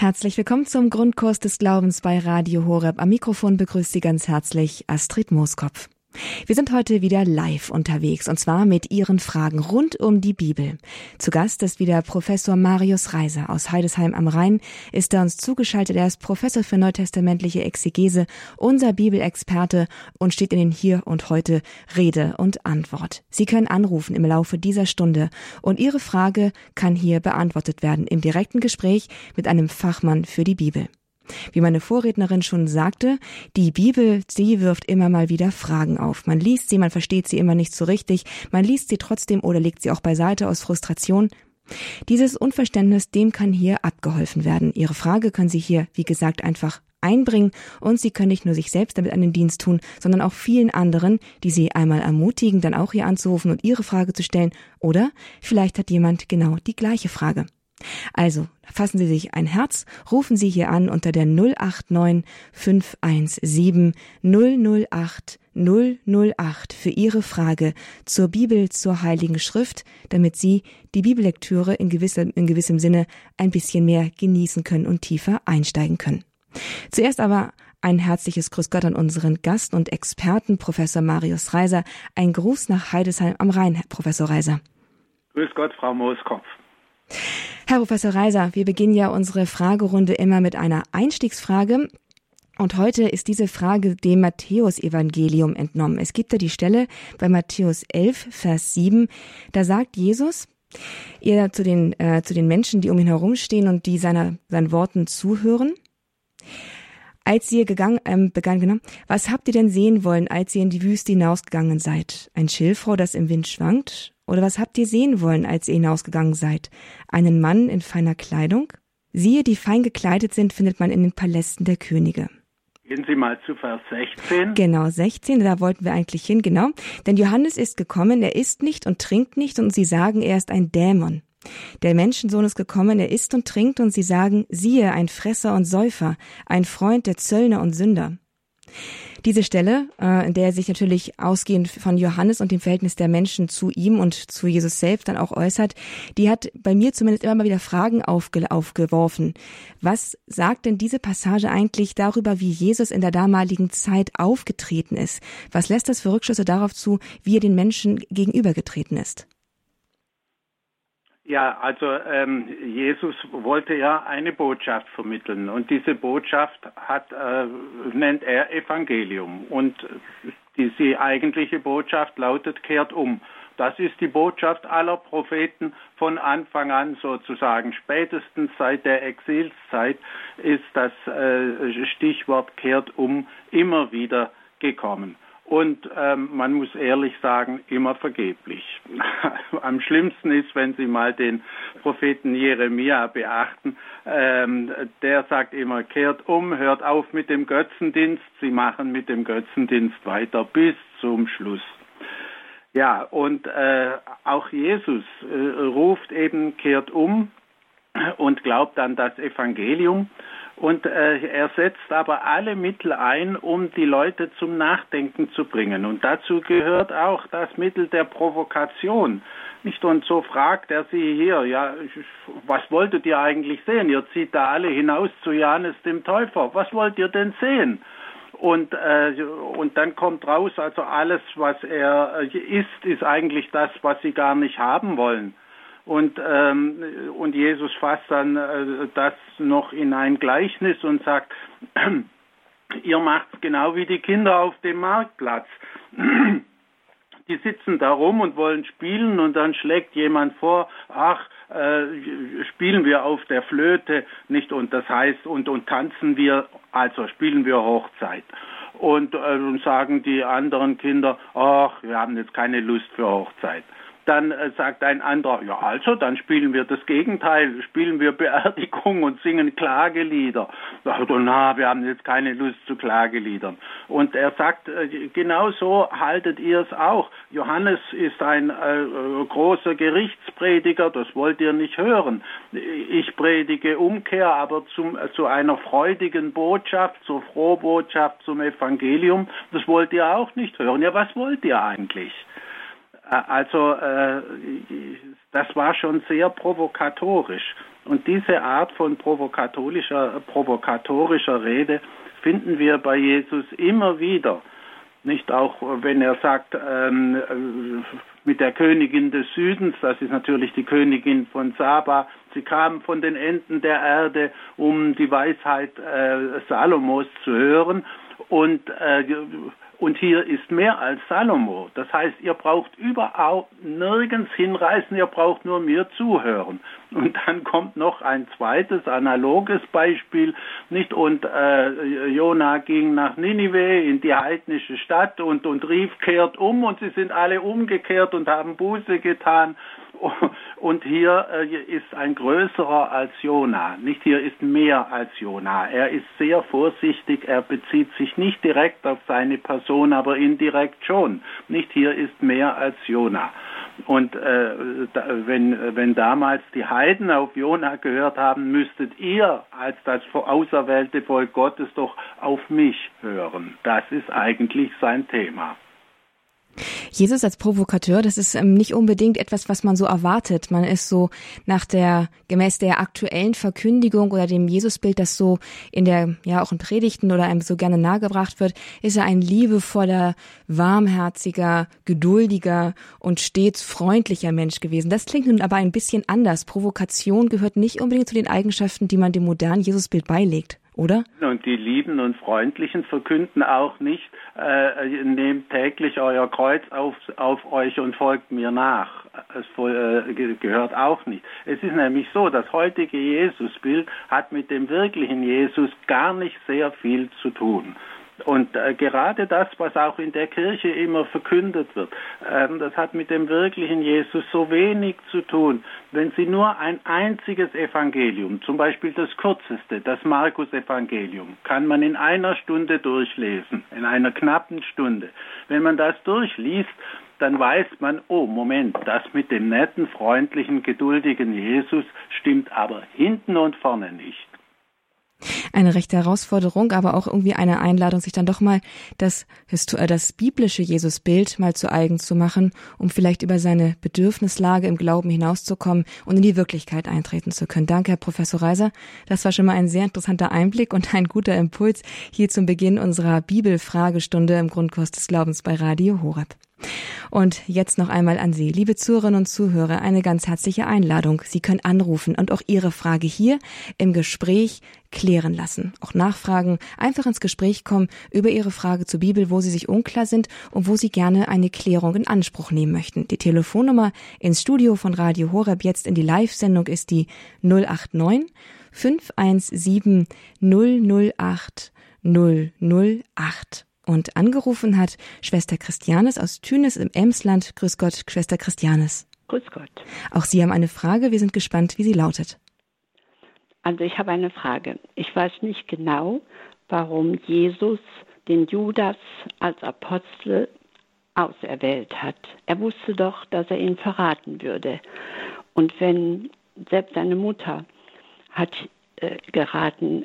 Herzlich willkommen zum Grundkurs des Glaubens bei Radio Horeb. Am Mikrofon begrüßt Sie ganz herzlich Astrid Mooskopf. Wir sind heute wieder live unterwegs und zwar mit Ihren Fragen rund um die Bibel. Zu Gast ist wieder Professor Marius Reiser aus Heidesheim am Rhein. Ist er uns zugeschaltet. Er ist Professor für neutestamentliche Exegese, unser Bibelexperte und steht in den Hier und Heute Rede und Antwort. Sie können anrufen im Laufe dieser Stunde und Ihre Frage kann hier beantwortet werden im direkten Gespräch mit einem Fachmann für die Bibel. Wie meine Vorrednerin schon sagte, die Bibel, sie wirft immer mal wieder Fragen auf. Man liest sie, man versteht sie immer nicht so richtig, man liest sie trotzdem oder legt sie auch beiseite aus Frustration. Dieses Unverständnis, dem kann hier abgeholfen werden. Ihre Frage können Sie hier, wie gesagt, einfach einbringen und Sie können nicht nur sich selbst damit einen Dienst tun, sondern auch vielen anderen, die Sie einmal ermutigen, dann auch hier anzurufen und Ihre Frage zu stellen oder vielleicht hat jemand genau die gleiche Frage. Also, fassen Sie sich ein Herz, rufen Sie hier an unter der 089 517 008 008 für Ihre Frage zur Bibel, zur Heiligen Schrift, damit Sie die Bibellektüre in gewissem, in gewissem Sinne ein bisschen mehr genießen können und tiefer einsteigen können. Zuerst aber ein herzliches Grüß Gott an unseren Gast und Experten, Professor Marius Reiser. Ein Gruß nach Heidesheim am Rhein, Herr Professor Reiser. Grüß Gott, Frau Mooskopf. Herr Professor Reiser, wir beginnen ja unsere Fragerunde immer mit einer Einstiegsfrage. Und heute ist diese Frage dem Matthäusevangelium entnommen. Es gibt da die Stelle bei Matthäus 11, Vers 7. Da sagt Jesus, ihr zu den, äh, zu den Menschen, die um ihn herumstehen und die seiner, seinen Worten zuhören. Als ihr gegangen, ähm, begann, genau, was habt ihr denn sehen wollen, als ihr in die Wüste hinausgegangen seid? Ein Schilfrohr, das im Wind schwankt? Oder was habt ihr sehen wollen, als ihr hinausgegangen seid? Einen Mann in feiner Kleidung? Siehe, die fein gekleidet sind, findet man in den Palästen der Könige. Gehen Sie mal zu Vers 16. Genau, 16, da wollten wir eigentlich hin, genau. Denn Johannes ist gekommen, er isst nicht und trinkt nicht und sie sagen, er ist ein Dämon. Der Menschensohn ist gekommen, er isst und trinkt und sie sagen, siehe, ein Fresser und Säufer, ein Freund der Zöllner und Sünder. Diese Stelle, äh, in der er sich natürlich ausgehend von Johannes und dem Verhältnis der Menschen zu ihm und zu Jesus selbst dann auch äußert, die hat bei mir zumindest immer mal wieder Fragen aufge aufgeworfen. Was sagt denn diese Passage eigentlich darüber, wie Jesus in der damaligen Zeit aufgetreten ist? Was lässt das für Rückschlüsse darauf zu, wie er den Menschen gegenübergetreten ist? Ja, also ähm, Jesus wollte ja eine Botschaft vermitteln und diese Botschaft hat äh, nennt er Evangelium und diese eigentliche Botschaft lautet kehrt um. Das ist die Botschaft aller Propheten von Anfang an sozusagen. Spätestens seit der Exilszeit ist das äh, Stichwort kehrt um immer wieder gekommen und ähm, man muss ehrlich sagen, immer vergeblich. Am schlimmsten ist, wenn Sie mal den Propheten Jeremia beachten, ähm, der sagt immer, kehrt um, hört auf mit dem Götzendienst, Sie machen mit dem Götzendienst weiter bis zum Schluss. Ja, und äh, auch Jesus äh, ruft eben, kehrt um und glaubt an das Evangelium. Und äh, er setzt aber alle Mittel ein, um die Leute zum Nachdenken zu bringen. Und dazu gehört auch das Mittel der Provokation. Nicht und so fragt er sie hier, ja, was wolltet ihr eigentlich sehen? Ihr zieht da alle hinaus zu Johannes dem Täufer. Was wollt ihr denn sehen? Und, äh, und dann kommt raus, also alles, was er äh, ist, ist eigentlich das, was sie gar nicht haben wollen. Und, ähm, und Jesus fasst dann äh, das noch in ein Gleichnis und sagt, ihr macht genau wie die Kinder auf dem Marktplatz. die sitzen da rum und wollen spielen und dann schlägt jemand vor, ach, äh, spielen wir auf der Flöte, nicht? Und das heißt, und, und tanzen wir, also spielen wir Hochzeit. Und äh, sagen die anderen Kinder, ach, wir haben jetzt keine Lust für Hochzeit dann äh, sagt ein anderer, ja also, dann spielen wir das Gegenteil, spielen wir Beerdigung und singen Klagelieder. Sagt er, na, wir haben jetzt keine Lust zu Klageliedern. Und er sagt, äh, genau so haltet ihr es auch. Johannes ist ein äh, großer Gerichtsprediger, das wollt ihr nicht hören. Ich predige Umkehr, aber zum, äh, zu einer freudigen Botschaft, zur Frohbotschaft, zum Evangelium, das wollt ihr auch nicht hören. Ja, was wollt ihr eigentlich? Also äh, das war schon sehr provokatorisch. Und diese Art von provokatorischer, provokatorischer Rede finden wir bei Jesus immer wieder. Nicht auch, wenn er sagt, ähm, mit der Königin des Südens, das ist natürlich die Königin von Saba, sie kam von den Enden der Erde, um die Weisheit äh, Salomos zu hören. Und äh, und hier ist mehr als Salomo. Das heißt, ihr braucht überhaupt nirgends hinreisen, ihr braucht nur mir zuhören. Und dann kommt noch ein zweites analoges Beispiel, nicht? Und äh, Jona ging nach Ninive in die heidnische Stadt und, und rief, kehrt um und sie sind alle umgekehrt und haben Buße getan. Und hier äh, ist ein größerer als Jona. Nicht hier ist mehr als Jona. Er ist sehr vorsichtig. Er bezieht sich nicht direkt auf seine Person, aber indirekt schon. Nicht hier ist mehr als Jona. Und äh, wenn, wenn damals die Heiden auf Jona gehört haben, müsstet ihr als das auserwählte Volk Gottes doch auf mich hören. Das ist eigentlich sein Thema. Jesus als Provokateur, das ist ähm, nicht unbedingt etwas, was man so erwartet. Man ist so nach der, gemäß der aktuellen Verkündigung oder dem Jesusbild, das so in der, ja auch in Predigten oder einem so gerne nahegebracht wird, ist er ein liebevoller, warmherziger, geduldiger und stets freundlicher Mensch gewesen. Das klingt nun aber ein bisschen anders. Provokation gehört nicht unbedingt zu den Eigenschaften, die man dem modernen Jesusbild beilegt oder? Und die Lieben und Freundlichen verkünden auch nicht, äh, nehmt täglich euer Kreuz auf, auf euch und folgt mir nach. Es äh, gehört auch nicht. Es ist nämlich so, das heutige Jesusbild hat mit dem wirklichen Jesus gar nicht sehr viel zu tun. Und äh, gerade das, was auch in der Kirche immer verkündet wird, ähm, das hat mit dem wirklichen Jesus so wenig zu tun. Wenn Sie nur ein einziges Evangelium, zum Beispiel das kürzeste, das Markus-Evangelium, kann man in einer Stunde durchlesen, in einer knappen Stunde. Wenn man das durchliest, dann weiß man, oh Moment, das mit dem netten, freundlichen, geduldigen Jesus stimmt aber hinten und vorne nicht eine rechte Herausforderung, aber auch irgendwie eine Einladung, sich dann doch mal das, äh, das biblische Jesusbild mal zu eigen zu machen, um vielleicht über seine Bedürfnislage im Glauben hinauszukommen und in die Wirklichkeit eintreten zu können. Danke, Herr Professor Reiser. Das war schon mal ein sehr interessanter Einblick und ein guter Impuls hier zum Beginn unserer Bibelfragestunde im Grundkurs des Glaubens bei Radio Horeb. Und jetzt noch einmal an Sie, liebe Zuhörerinnen und Zuhörer, eine ganz herzliche Einladung. Sie können anrufen und auch Ihre Frage hier im Gespräch klären lassen. Auch nachfragen, einfach ins Gespräch kommen über Ihre Frage zur Bibel, wo Sie sich unklar sind und wo Sie gerne eine Klärung in Anspruch nehmen möchten. Die Telefonnummer ins Studio von Radio Horeb jetzt in die Live-Sendung ist die 089 517 008 008. Und angerufen hat Schwester Christianes aus Tünes im Emsland. Grüß Gott, Schwester Christianes. Grüß Gott. Auch Sie haben eine Frage. Wir sind gespannt, wie sie lautet. Also ich habe eine Frage. Ich weiß nicht genau, warum Jesus den Judas als Apostel auserwählt hat. Er wusste doch, dass er ihn verraten würde. Und wenn selbst seine Mutter hat äh, geraten,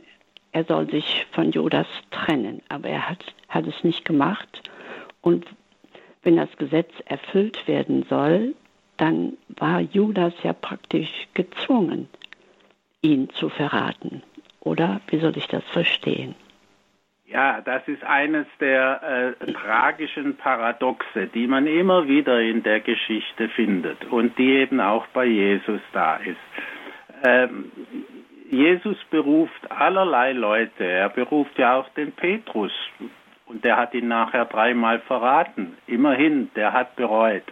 er soll sich von Judas trennen, aber er hat, hat es nicht gemacht. Und wenn das Gesetz erfüllt werden soll, dann war Judas ja praktisch gezwungen, ihn zu verraten. Oder wie soll ich das verstehen? Ja, das ist eines der äh, tragischen Paradoxe, die man immer wieder in der Geschichte findet und die eben auch bei Jesus da ist. Ähm, Jesus beruft allerlei Leute. Er beruft ja auch den Petrus. Und der hat ihn nachher dreimal verraten. Immerhin, der hat bereut.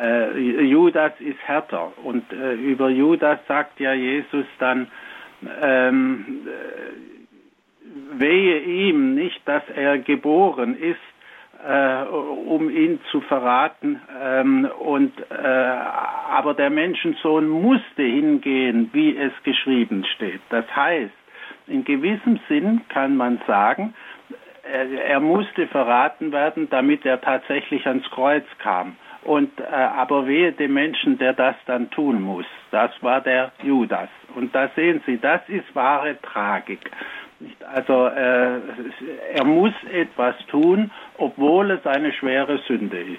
Äh, Judas ist härter. Und äh, über Judas sagt ja Jesus dann, ähm, äh, wehe ihm nicht, dass er geboren ist, äh, um ihn zu verraten. Ähm, und, äh, aber der Menschensohn musste hingehen, wie es geschrieben steht. Das heißt, in gewissem Sinn kann man sagen, er, er musste verraten werden, damit er tatsächlich ans Kreuz kam. Und äh, aber wehe dem Menschen, der das dann tun muss. Das war der Judas. Und da sehen Sie, das ist wahre Tragik. Also äh, er muss etwas tun, obwohl es eine schwere Sünde ist.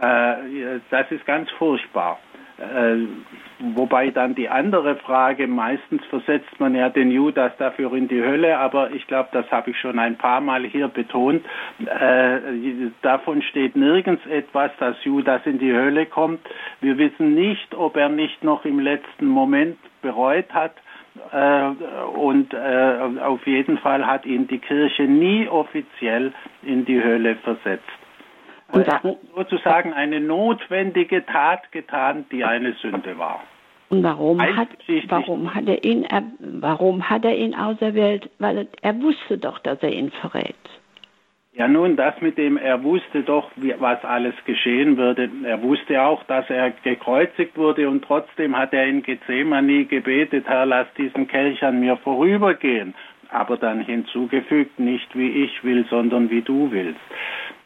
Äh, das ist ganz furchtbar. Äh, wobei dann die andere Frage, meistens versetzt man ja den Judas dafür in die Hölle, aber ich glaube, das habe ich schon ein paar Mal hier betont. Äh, davon steht nirgends etwas, dass Judas in die Hölle kommt. Wir wissen nicht, ob er nicht noch im letzten Moment bereut hat. Äh, und äh, auf jeden Fall hat ihn die Kirche nie offiziell in die Hölle versetzt. Und er hat sozusagen eine notwendige Tat getan, die eine Sünde war. Und warum hat, warum hat er ihn, warum hat er ihn auserwählt? Weil er wusste doch, dass er ihn verrät. Ja, nun, das mit dem, er wusste doch, wie, was alles geschehen würde. Er wusste auch, dass er gekreuzigt wurde und trotzdem hat er in Gethsemane gebetet, Herr, lass diesen Kelch an mir vorübergehen. Aber dann hinzugefügt, nicht wie ich will, sondern wie du willst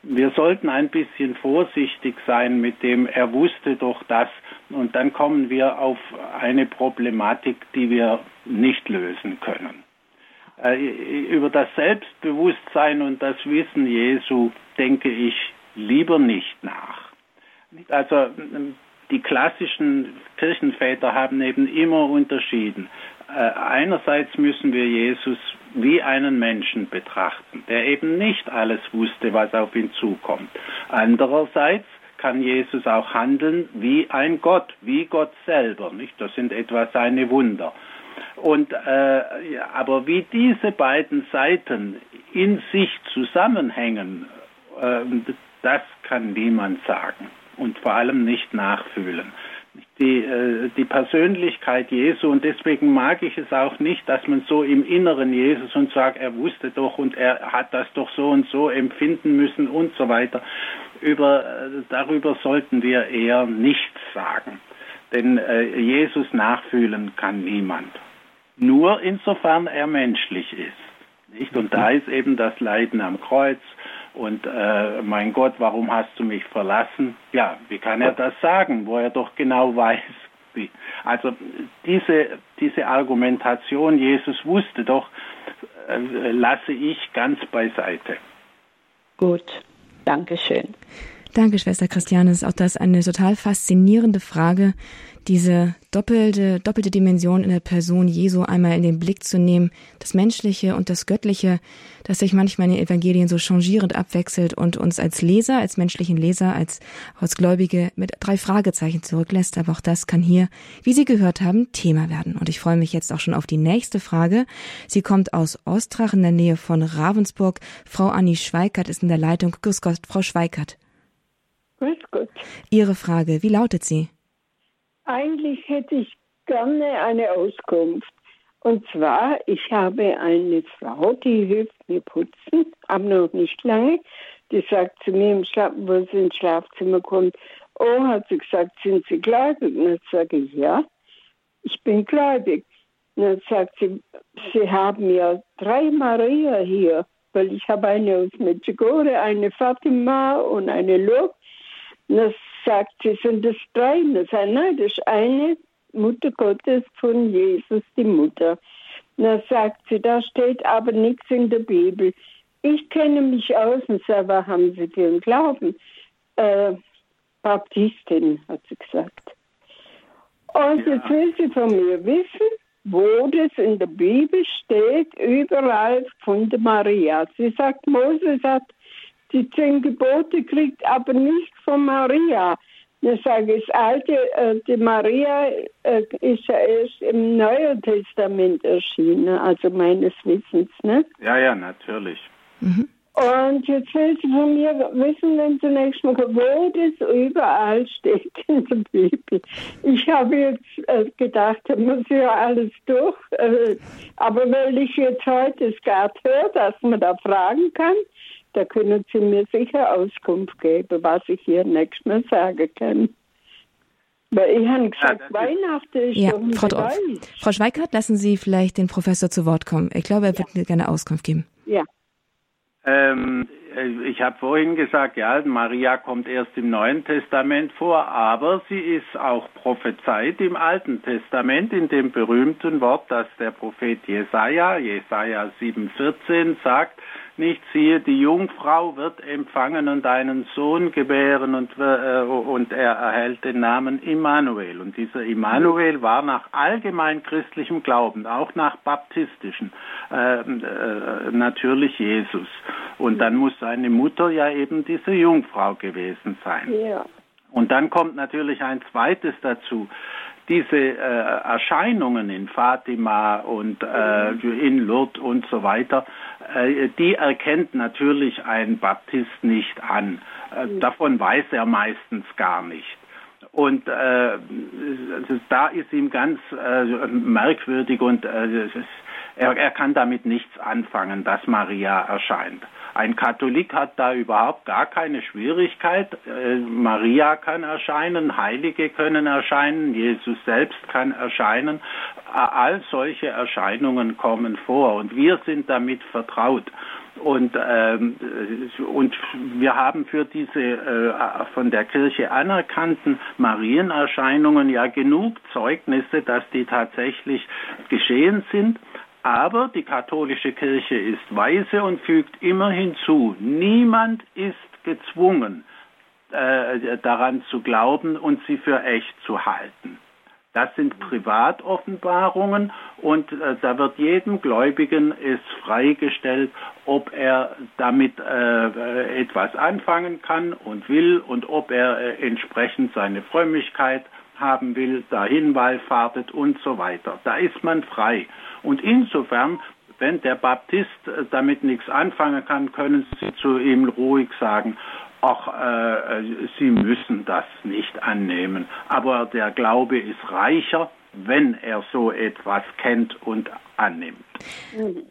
wir sollten ein bisschen vorsichtig sein mit dem, er wusste doch das. Und dann kommen wir auf eine Problematik, die wir nicht lösen können. Äh, über das Selbstbewusstsein und das Wissen Jesu denke ich lieber nicht nach. Also die klassischen Kirchenväter haben eben immer unterschieden. Äh, einerseits müssen wir Jesus wie einen Menschen betrachten, der eben nicht alles wusste, was auf ihn zukommt. Andererseits kann Jesus auch handeln wie ein Gott, wie Gott selber, nicht? Das sind etwa seine Wunder. Und äh, aber wie diese beiden Seiten in sich zusammenhängen, äh, das kann niemand sagen und vor allem nicht nachfühlen die, äh, die Persönlichkeit Jesu und deswegen mag ich es auch nicht, dass man so im Inneren Jesus und sagt, er wusste doch und er hat das doch so und so empfinden müssen und so weiter. Über, äh, darüber sollten wir eher nichts sagen. Denn äh, Jesus nachfühlen kann niemand. Nur insofern er menschlich ist. Nicht? Und da ist eben das Leiden am Kreuz und äh, mein Gott, warum hast du mich verlassen? Ja, wie kann er das sagen, wo er doch genau weiß, wie. Also diese, diese Argumentation, Jesus wusste doch, äh, lasse ich ganz beiseite. Gut, Dankeschön. Danke, Schwester Christiane. Auch das eine total faszinierende Frage, diese doppelte, doppelte Dimension in der Person Jesu einmal in den Blick zu nehmen, das Menschliche und das Göttliche, das sich manchmal in den Evangelien so changierend abwechselt und uns als Leser, als menschlichen Leser, als, als Gläubige mit drei Fragezeichen zurücklässt. Aber auch das kann hier, wie Sie gehört haben, Thema werden. Und ich freue mich jetzt auch schon auf die nächste Frage. Sie kommt aus Ostrach in der Nähe von Ravensburg. Frau Anni Schweikert ist in der Leitung. Grüß Gott, Frau Schweikert. Grüß Gott. Ihre Frage, wie lautet sie? Eigentlich hätte ich gerne eine Auskunft. Und zwar, ich habe eine Frau, die hilft mir putzen, aber noch nicht lange. Die sagt zu mir, im wo sie ins Schlafzimmer kommt, oh, hat sie gesagt, sind Sie gläubig? Und dann sage ich, ja, ich bin gläubig. Und dann sagt sie, Sie haben ja drei Maria hier, weil ich habe eine aus Medjugorje, eine Fatima und eine Lob. Dann sagt sie, sind das drei? Und sagt, nein, das ist eine Mutter Gottes von Jesus, die Mutter. Dann sagt sie, da steht aber nichts in der Bibel. Ich kenne mich aus und sage, was haben Sie für einen Glauben? Äh, Baptistin, hat sie gesagt. Und ja. jetzt will sie von mir wissen, wo das in der Bibel steht, überall von der Maria. Sie sagt, Moses hat die zehn Gebote kriegt, aber nicht von Maria. Ich sage, das alte, äh, die Maria äh, ist ja erst im Neuen Testament erschienen, also meines Wissens, ne? Ja, ja, natürlich. Mhm. Und jetzt will sie von mir wissen, wenn zunächst mal, wo das überall steht in der Bibel. Ich habe jetzt äh, gedacht, da muss ja alles durch. Aber weil ich jetzt heute es gerade höre, dass man da fragen kann, da können Sie mir sicher Auskunft geben, was ich hier nächstes Mal sagen kann. Weil ich habe gesagt, ja, Weihnachten ist ja, doch Frau, Dorf. Frau Schweikart, lassen Sie vielleicht den Professor zu Wort kommen. Ich glaube, er wird ja. mir gerne Auskunft geben. Ja. Ähm, ich habe vorhin gesagt, ja, Maria kommt erst im Neuen Testament vor, aber sie ist auch prophezeit im Alten Testament in dem berühmten Wort, das der Prophet Jesaja, Jesaja 7,14 sagt, nicht siehe, die Jungfrau wird empfangen und einen Sohn gebären und, äh, und er erhält den Namen Immanuel. Und dieser Immanuel war nach allgemein christlichem Glauben, auch nach baptistischen, äh, äh, natürlich Jesus. Und dann muss seine Mutter ja eben diese Jungfrau gewesen sein. Ja. Und dann kommt natürlich ein zweites dazu diese äh, Erscheinungen in Fatima und äh, in Lourdes und so weiter, äh, die erkennt natürlich ein Baptist nicht an. Äh, davon weiß er meistens gar nicht. Und äh, da ist ihm ganz äh, merkwürdig und er, er kann damit nichts anfangen, dass Maria erscheint. Ein Katholik hat da überhaupt gar keine Schwierigkeit. Äh, Maria kann erscheinen, Heilige können erscheinen, Jesus selbst kann erscheinen. All solche Erscheinungen kommen vor und wir sind damit vertraut. Und, ähm, und wir haben für diese äh, von der Kirche anerkannten Marienerscheinungen ja genug Zeugnisse, dass die tatsächlich geschehen sind. Aber die katholische Kirche ist weise und fügt immer hinzu, niemand ist gezwungen, äh, daran zu glauben und sie für echt zu halten. Das sind Privatoffenbarungen und äh, da wird jedem Gläubigen es freigestellt, ob er damit äh, etwas anfangen kann und will und ob er äh, entsprechend seine Frömmigkeit haben will, dahin wallfahrtet und so weiter. Da ist man frei. Und insofern, wenn der Baptist äh, damit nichts anfangen kann, können Sie zu ihm ruhig sagen, ach, äh, Sie müssen das nicht annehmen. Aber der Glaube ist reicher, wenn er so etwas kennt und annimmt.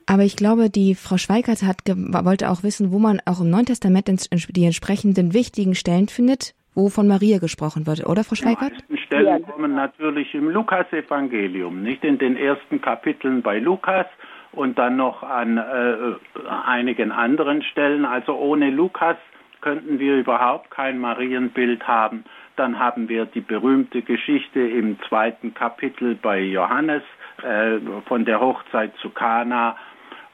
Aber ich glaube, die Frau Schweigert hat, wollte auch wissen, wo man auch im Neuen Testament die entsprechenden wichtigen Stellen findet, wo von Maria gesprochen wird, oder Frau Schweigert? Die meisten Stellen kommen natürlich im Lukas-Evangelium, nicht in den ersten Kapiteln bei Lukas und dann noch an äh, einigen anderen Stellen. Also ohne Lukas könnten wir überhaupt kein Marienbild haben. Dann haben wir die berühmte Geschichte im zweiten Kapitel bei Johannes äh, von der Hochzeit zu Kana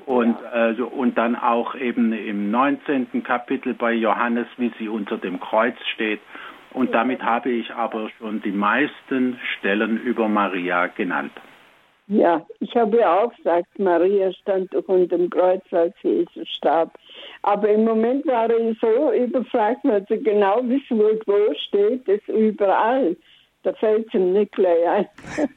und, ja. äh, und dann auch eben im 19. Kapitel bei Johannes, wie sie unter dem Kreuz steht. Und damit habe ich aber schon die meisten Stellen über Maria genannt. Ja, ich habe ja auch gesagt, Maria stand doch unter dem Kreuz, als Jesus starb. Aber im Moment war ich so überfragt, weil sie genau wissen wollte, wo steht es überall. Da fällt es ihm nicht gleich ein.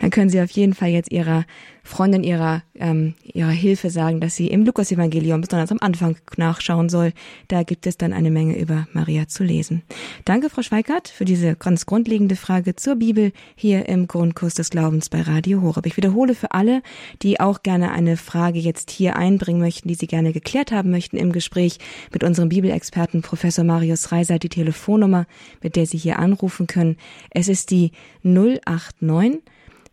Dann können Sie auf jeden Fall jetzt Ihrer Freundin ihrer, ähm, ihrer Hilfe sagen, dass sie im Lukas-Evangelium besonders am Anfang nachschauen soll. Da gibt es dann eine Menge über Maria zu lesen. Danke, Frau Schweikart, für diese ganz grundlegende Frage zur Bibel hier im Grundkurs des Glaubens bei Radio Horeb. Ich wiederhole für alle, die auch gerne eine Frage jetzt hier einbringen möchten, die sie gerne geklärt haben möchten im Gespräch mit unserem Bibelexperten Professor Marius Reiser, die Telefonnummer, mit der Sie hier anrufen können. Es ist die 089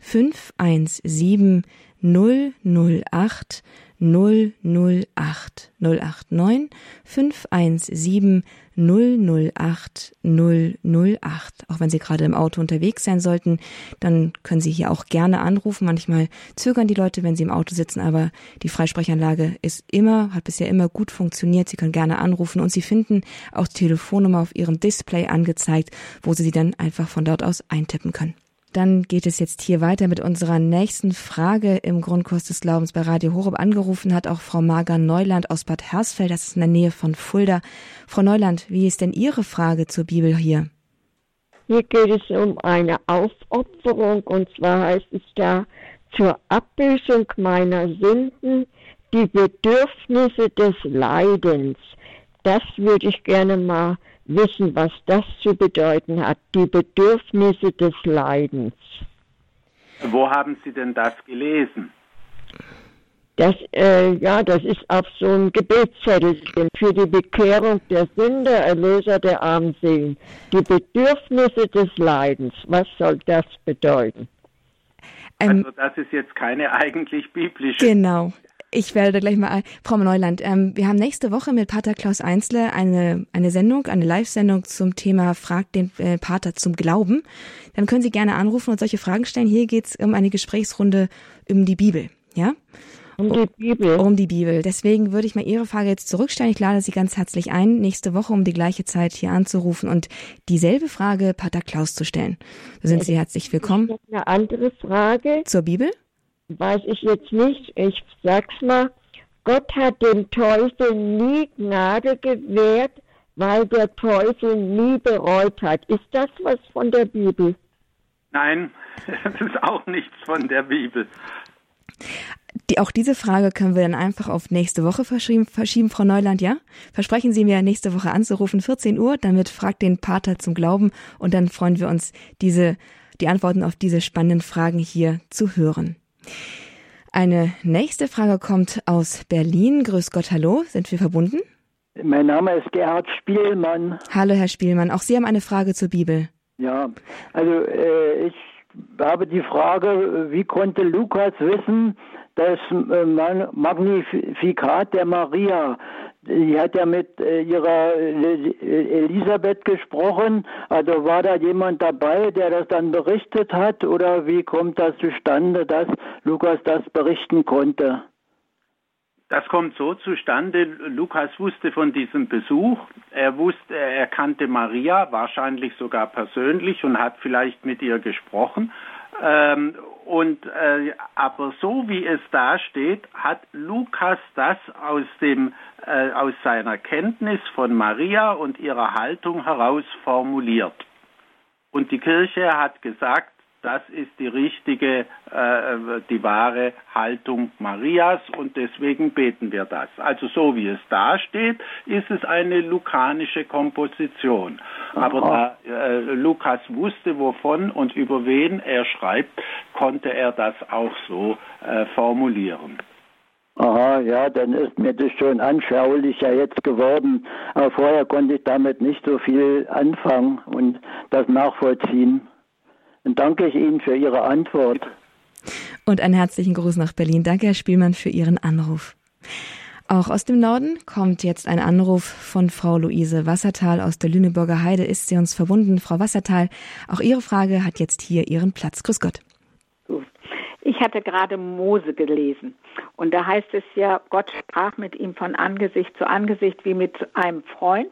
517 008 008 089 517 008 008. Auch wenn Sie gerade im Auto unterwegs sein sollten, dann können Sie hier auch gerne anrufen. Manchmal zögern die Leute, wenn sie im Auto sitzen, aber die Freisprechanlage ist immer, hat bisher immer gut funktioniert. Sie können gerne anrufen und Sie finden auch die Telefonnummer auf Ihrem Display angezeigt, wo Sie sie dann einfach von dort aus eintippen können. Dann geht es jetzt hier weiter mit unserer nächsten Frage im Grundkurs des Glaubens bei Radio Horeb. Angerufen hat auch Frau Marga Neuland aus Bad Hersfeld, das ist in der Nähe von Fulda. Frau Neuland, wie ist denn Ihre Frage zur Bibel hier? Hier geht es um eine Aufopferung und zwar heißt es da zur Abbüßung meiner Sünden die Bedürfnisse des Leidens. Das würde ich gerne mal wissen, was das zu bedeuten hat, die Bedürfnisse des Leidens. Wo haben Sie denn das gelesen? Das, äh, ja, das ist auf so einem Gebetszettel für die Bekehrung der Sünder, Erlöser der Armseligen. Die Bedürfnisse des Leidens, was soll das bedeuten? Also das ist jetzt keine eigentlich biblische. Genau. Ich werde gleich mal, Frau Neuland, ähm, wir haben nächste Woche mit Pater Klaus Einzle eine, eine Sendung, eine Live-Sendung zum Thema Fragt den äh, Pater zum Glauben. Dann können Sie gerne anrufen und solche Fragen stellen. Hier geht es um eine Gesprächsrunde um die Bibel, ja? Um die Bibel. Um die Bibel. Deswegen würde ich mal Ihre Frage jetzt zurückstellen. Ich lade Sie ganz herzlich ein, nächste Woche um die gleiche Zeit hier anzurufen und dieselbe Frage Pater Klaus zu stellen. Da sind Sie herzlich willkommen. Eine andere Frage. Zur Bibel? Weiß ich jetzt nicht. Ich sag's mal, Gott hat dem Teufel nie Gnade gewährt, weil der Teufel nie bereut hat. Ist das was von der Bibel? Nein, das ist auch nichts von der Bibel. Die, auch diese Frage können wir dann einfach auf nächste Woche verschieben, verschieben, Frau Neuland, ja? Versprechen Sie mir, nächste Woche anzurufen, 14 Uhr, damit fragt den Pater zum Glauben und dann freuen wir uns, diese, die Antworten auf diese spannenden Fragen hier zu hören. Eine nächste Frage kommt aus Berlin. Grüß Gott, hallo. Sind wir verbunden? Mein Name ist Gerhard Spielmann. Hallo, Herr Spielmann. Auch Sie haben eine Frage zur Bibel. Ja, also äh, ich habe die Frage, wie konnte Lukas wissen, das äh, Magnifikat der Maria. Sie hat ja mit äh, ihrer äh, Elisabeth gesprochen. Also war da jemand dabei, der das dann berichtet hat? Oder wie kommt das zustande, dass Lukas das berichten konnte? Das kommt so zustande. Lukas wusste von diesem Besuch. Er wusste, er kannte Maria, wahrscheinlich sogar persönlich und hat vielleicht mit ihr gesprochen. Ähm, und äh, aber so wie es da steht, hat Lukas das aus dem äh, aus seiner Kenntnis von Maria und ihrer Haltung heraus formuliert. Und die Kirche hat gesagt, das ist die richtige, äh, die wahre Haltung Marias und deswegen beten wir das. Also so wie es da steht, ist es eine lukanische Komposition. Aber da äh, Lukas wusste, wovon und über wen er schreibt, konnte er das auch so äh, formulieren. Aha, ja, dann ist mir das schon anschaulicher jetzt geworden. Aber vorher konnte ich damit nicht so viel anfangen und das nachvollziehen. Dann danke ich Ihnen für Ihre Antwort. Und einen herzlichen Gruß nach Berlin. Danke, Herr Spielmann, für Ihren Anruf. Auch aus dem Norden kommt jetzt ein Anruf von Frau Luise Wassertal aus der Lüneburger Heide. Ist sie uns verbunden? Frau Wassertal, auch Ihre Frage hat jetzt hier ihren Platz. Grüß Gott. Ich hatte gerade Mose gelesen und da heißt es ja, Gott sprach mit ihm von Angesicht zu Angesicht wie mit einem Freund.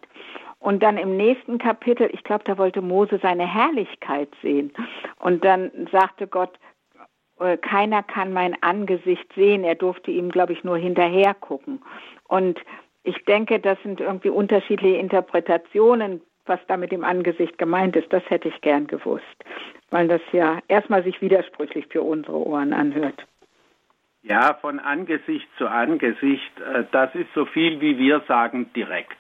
Und dann im nächsten Kapitel, ich glaube, da wollte Mose seine Herrlichkeit sehen. Und dann sagte Gott, äh, keiner kann mein Angesicht sehen. Er durfte ihm, glaube ich, nur hinterher gucken. Und ich denke, das sind irgendwie unterschiedliche Interpretationen, was da mit dem Angesicht gemeint ist. Das hätte ich gern gewusst, weil das ja erstmal sich widersprüchlich für unsere Ohren anhört. Ja, von Angesicht zu Angesicht, äh, das ist so viel, wie wir sagen, direkt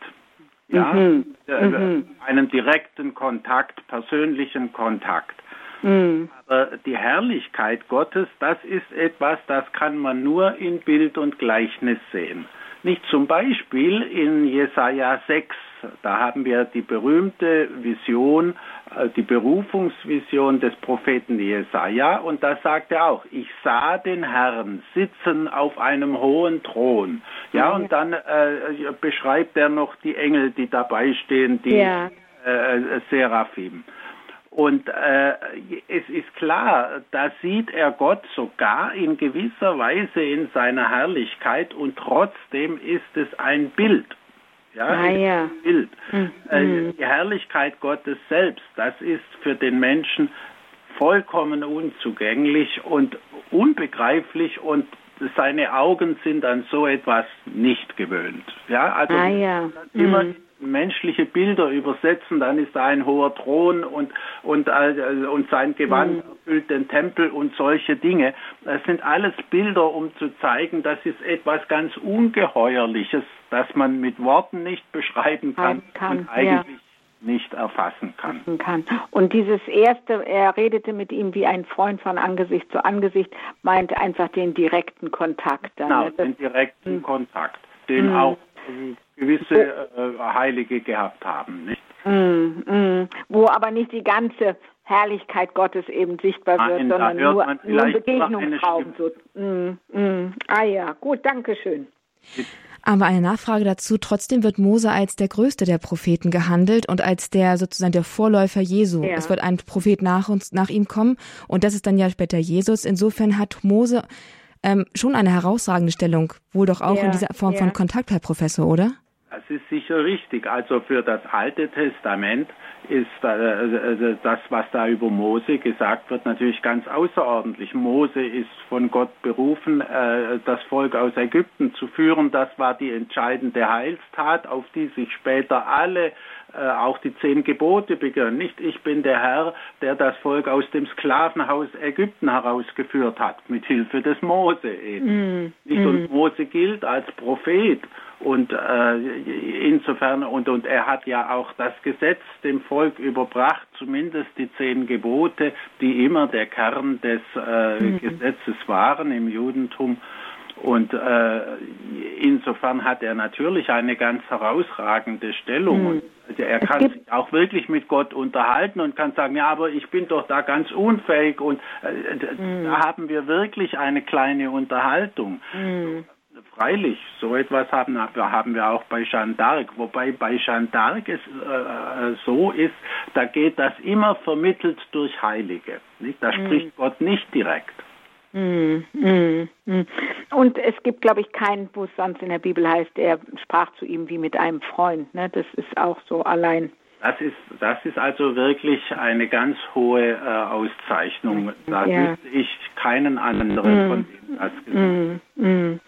ja, mhm. Äh, mhm. einen direkten Kontakt, persönlichen Kontakt. Mhm. Aber die Herrlichkeit Gottes, das ist etwas, das kann man nur in Bild und Gleichnis sehen. Nicht zum Beispiel in Jesaja 6, da haben wir die berühmte Vision, die Berufungsvision des Propheten Jesaja und da sagt er auch, ich sah den Herrn sitzen auf einem hohen Thron. Ja, und dann äh, beschreibt er noch die Engel, die dabei stehen, die ja. äh, Seraphim. Und äh, es ist klar, da sieht er Gott sogar in gewisser Weise in seiner Herrlichkeit und trotzdem ist es ein Bild. Ja, ah, ja. Bild. Mhm. Äh, die Herrlichkeit Gottes selbst, das ist für den Menschen vollkommen unzugänglich und unbegreiflich und seine Augen sind an so etwas nicht gewöhnt. Ja, also ah, ja. immer mhm menschliche Bilder übersetzen, dann ist da ein hoher Thron und, und, äh, und sein Gewand mhm. erfüllt den Tempel und solche Dinge. Das sind alles Bilder, um zu zeigen, das ist etwas ganz Ungeheuerliches, das man mit Worten nicht beschreiben kann, kann und eigentlich ja. nicht erfassen kann. kann. Und dieses erste, er redete mit ihm wie ein Freund von Angesicht zu Angesicht, meint einfach den direkten Kontakt. Dann. Genau, den direkten mhm. Kontakt, den mhm. auch gewisse äh, Heilige gehabt haben, nicht? Mm, mm, wo aber nicht die ganze Herrlichkeit Gottes eben sichtbar wird, Nein, sondern nur, nur Begegnungsraum. So, mm, mm, Ah ja, gut, danke schön. Aber eine Nachfrage dazu, trotzdem wird Mose als der größte der Propheten gehandelt und als der sozusagen der Vorläufer Jesu. Ja. Es wird ein Prophet nach uns, nach ihm kommen und das ist dann ja später Jesus. Insofern hat Mose ähm, schon eine herausragende Stellung, wohl doch auch ja, in dieser Form ja. von Kontakt, Herr Professor, oder? Das ist sicher richtig. Also für das Alte Testament ist äh, also das, was da über Mose gesagt wird, natürlich ganz außerordentlich. Mose ist von Gott berufen, äh, das Volk aus Ägypten zu führen. Das war die entscheidende Heilstat, auf die sich später alle äh, auch die zehn Gebote beginnen. Nicht ich bin der Herr, der das Volk aus dem Sklavenhaus Ägypten herausgeführt hat, mit Hilfe des Mose eben. Mm. Nicht? Und mm. Mose gilt als Prophet und äh, insofern, und, und er hat ja auch das Gesetz dem Volk überbracht, zumindest die zehn Gebote, die immer der Kern des äh, mhm. Gesetzes waren im Judentum. Und äh, insofern hat er natürlich eine ganz herausragende Stellung. Mhm. Und er kann sich auch wirklich mit Gott unterhalten und kann sagen, ja, aber ich bin doch da ganz unfähig und äh, mhm. da haben wir wirklich eine kleine Unterhaltung. Mhm. Freilich, so etwas haben, haben wir auch bei Jeanne d'Arc, wobei bei Jeanne d'Arc es äh, äh, so ist, da geht das immer vermittelt durch Heilige. Nicht? Da mhm. spricht Gott nicht direkt. Mm, mm, mm. Und es gibt, glaube ich, keinen, wo es sonst in der Bibel heißt, er sprach zu ihm wie mit einem Freund. Ne? Das ist auch so allein. Das ist, das ist also wirklich eine ganz hohe äh, Auszeichnung. Da ja. wüsste ich keinen anderen mm. von dem das gesagt. Mm, mm.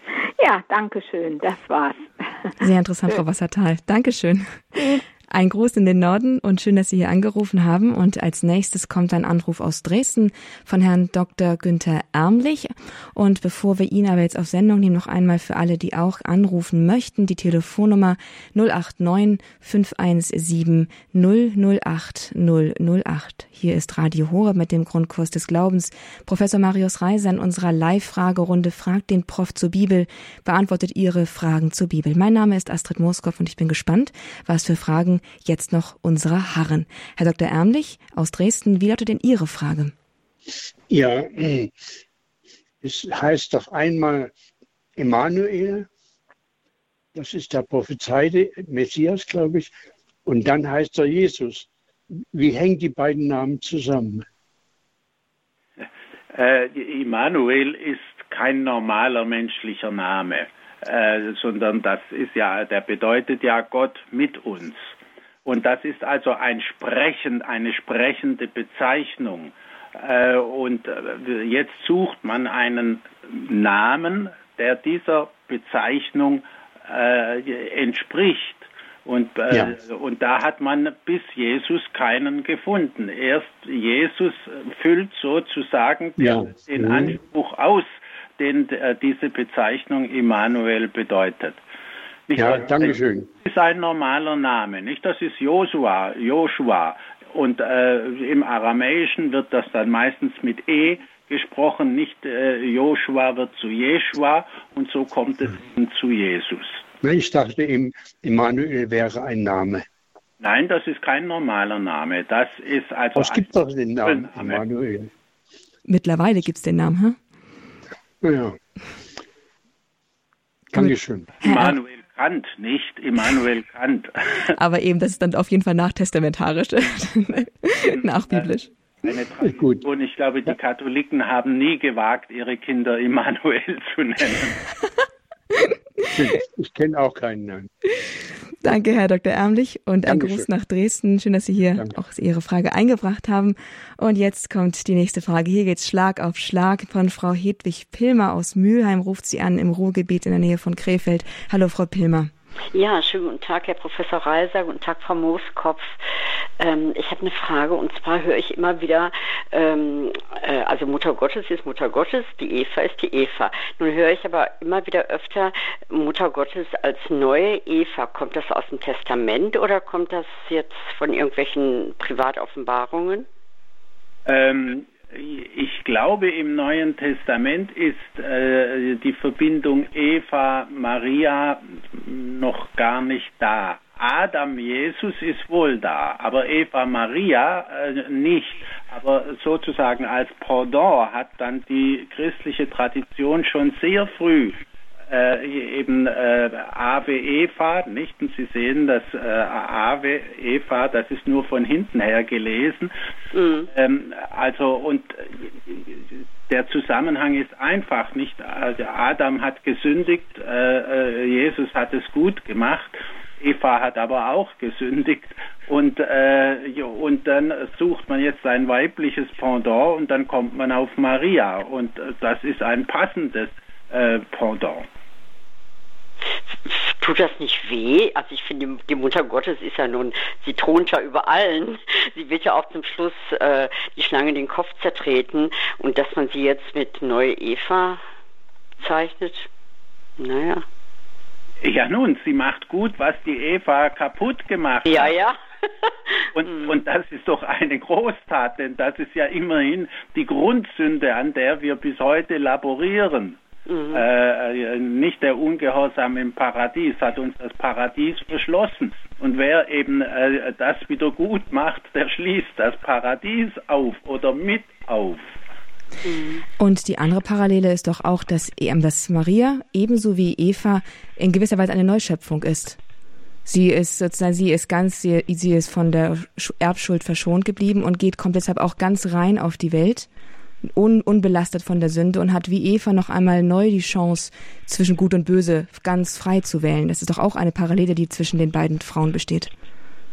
Ja, danke schön. Das war's. Sehr interessant, Frau Wassertal. Dankeschön. Ein Gruß in den Norden und schön, dass Sie hier angerufen haben. Und als nächstes kommt ein Anruf aus Dresden von Herrn Dr. Günther Ärmlich. Und bevor wir ihn aber jetzt auf Sendung nehmen, noch einmal für alle, die auch anrufen möchten, die Telefonnummer 089 517 008 008. Hier ist Radio Horeb mit dem Grundkurs des Glaubens. Professor Marius Reiser in unserer Live-Fragerunde fragt den Prof zur Bibel, beantwortet Ihre Fragen zur Bibel. Mein Name ist Astrid Moskow und ich bin gespannt, was für Fragen jetzt noch unserer harren. Herr Dr. Ärmlich aus Dresden, wie lautet denn Ihre Frage? Ja, es heißt doch einmal Emanuel, das ist der prophezeite Messias, glaube ich, und dann heißt er Jesus. Wie hängen die beiden Namen zusammen? Äh, Immanuel ist kein normaler menschlicher Name, äh, sondern das ist ja, der bedeutet ja Gott mit uns. Und das ist also ein Sprechen, eine sprechende Bezeichnung. Äh, und äh, jetzt sucht man einen Namen, der dieser Bezeichnung äh, entspricht. Und, ja. und da hat man bis Jesus keinen gefunden. Erst Jesus füllt sozusagen ja. den. Anspruch aus, den diese Bezeichnung Immanuel bedeutet. Nicht ja, danke schön. Das ist ein normaler Name, nicht? Das ist Joshua, Joshua. Und äh, im Aramäischen wird das dann meistens mit E gesprochen, nicht äh, Joshua wird zu Jeshua und so kommt es hm. zu Jesus. Ich dachte, Immanuel wäre ein Name. Nein, das ist kein normaler Name. Das ist also. Es gibt doch den Namen Immanuel. Mittlerweile gibt es den Namen, hä? Ja. Dankeschön. Immanuel Kant, nicht Immanuel Kant. Aber eben, das ist dann auf jeden Fall nachtestamentarisch, nachbiblisch. Eine Tradition. Ich glaube, die Katholiken haben nie gewagt, ihre Kinder Immanuel zu nennen. Ich kenne auch keinen Namen. Danke, Herr Dr. Ärmlich, und ein Gruß nach Dresden. Schön, dass Sie hier Danke. auch Ihre Frage eingebracht haben. Und jetzt kommt die nächste Frage. Hier geht's Schlag auf Schlag von Frau Hedwig Pilmer aus Mülheim. Ruft sie an im Ruhrgebiet in der Nähe von Krefeld. Hallo, Frau Pilmer. Ja, schönen guten Tag, Herr Professor Reiser, guten Tag, Frau Mooskopf. Ähm, ich habe eine Frage und zwar höre ich immer wieder, ähm, äh, also Mutter Gottes ist Mutter Gottes, die Eva ist die Eva. Nun höre ich aber immer wieder öfter Mutter Gottes als neue Eva. Kommt das aus dem Testament oder kommt das jetzt von irgendwelchen Privatoffenbarungen? Ähm, ich glaube, im Neuen Testament ist äh, die Verbindung Eva-Maria noch gar nicht da. Adam Jesus ist wohl da, aber Eva Maria äh, nicht. Aber sozusagen als Pendant hat dann die christliche Tradition schon sehr früh äh, eben äh, Eva, nicht? Und Sie sehen, dass äh, Eva, das ist nur von hinten her gelesen. Mhm. Ähm, also und der Zusammenhang ist einfach nicht. Also Adam hat gesündigt, äh, äh, Jesus hat es gut gemacht. Eva hat aber auch gesündigt und, äh, und dann sucht man jetzt ein weibliches Pendant und dann kommt man auf Maria und äh, das ist ein passendes äh, Pendant. Tut das nicht weh? Also ich finde, die Mutter Gottes ist ja nun, sie thront ja über allen. Sie wird ja auch zum Schluss äh, die Schlange den Kopf zertreten und dass man sie jetzt mit Neue Eva zeichnet, naja. Ja nun, sie macht gut, was die Eva kaputt gemacht hat. Ja, ja. und, mhm. und das ist doch eine Großtat, denn das ist ja immerhin die Grundsünde, an der wir bis heute laborieren. Mhm. Äh, nicht der Ungehorsam im Paradies hat uns das Paradies verschlossen. Und wer eben äh, das wieder gut macht, der schließt das Paradies auf oder mit auf. Mhm. Und die andere Parallele ist doch auch, dass, dass Maria ebenso wie Eva in gewisser Weise eine Neuschöpfung ist. Sie ist sozusagen, sie ist ganz, sie, sie ist von der Erbschuld verschont geblieben und geht, kommt deshalb auch ganz rein auf die Welt un, unbelastet von der Sünde und hat wie Eva noch einmal neu die Chance, zwischen Gut und Böse ganz frei zu wählen. Das ist doch auch eine Parallele, die zwischen den beiden Frauen besteht.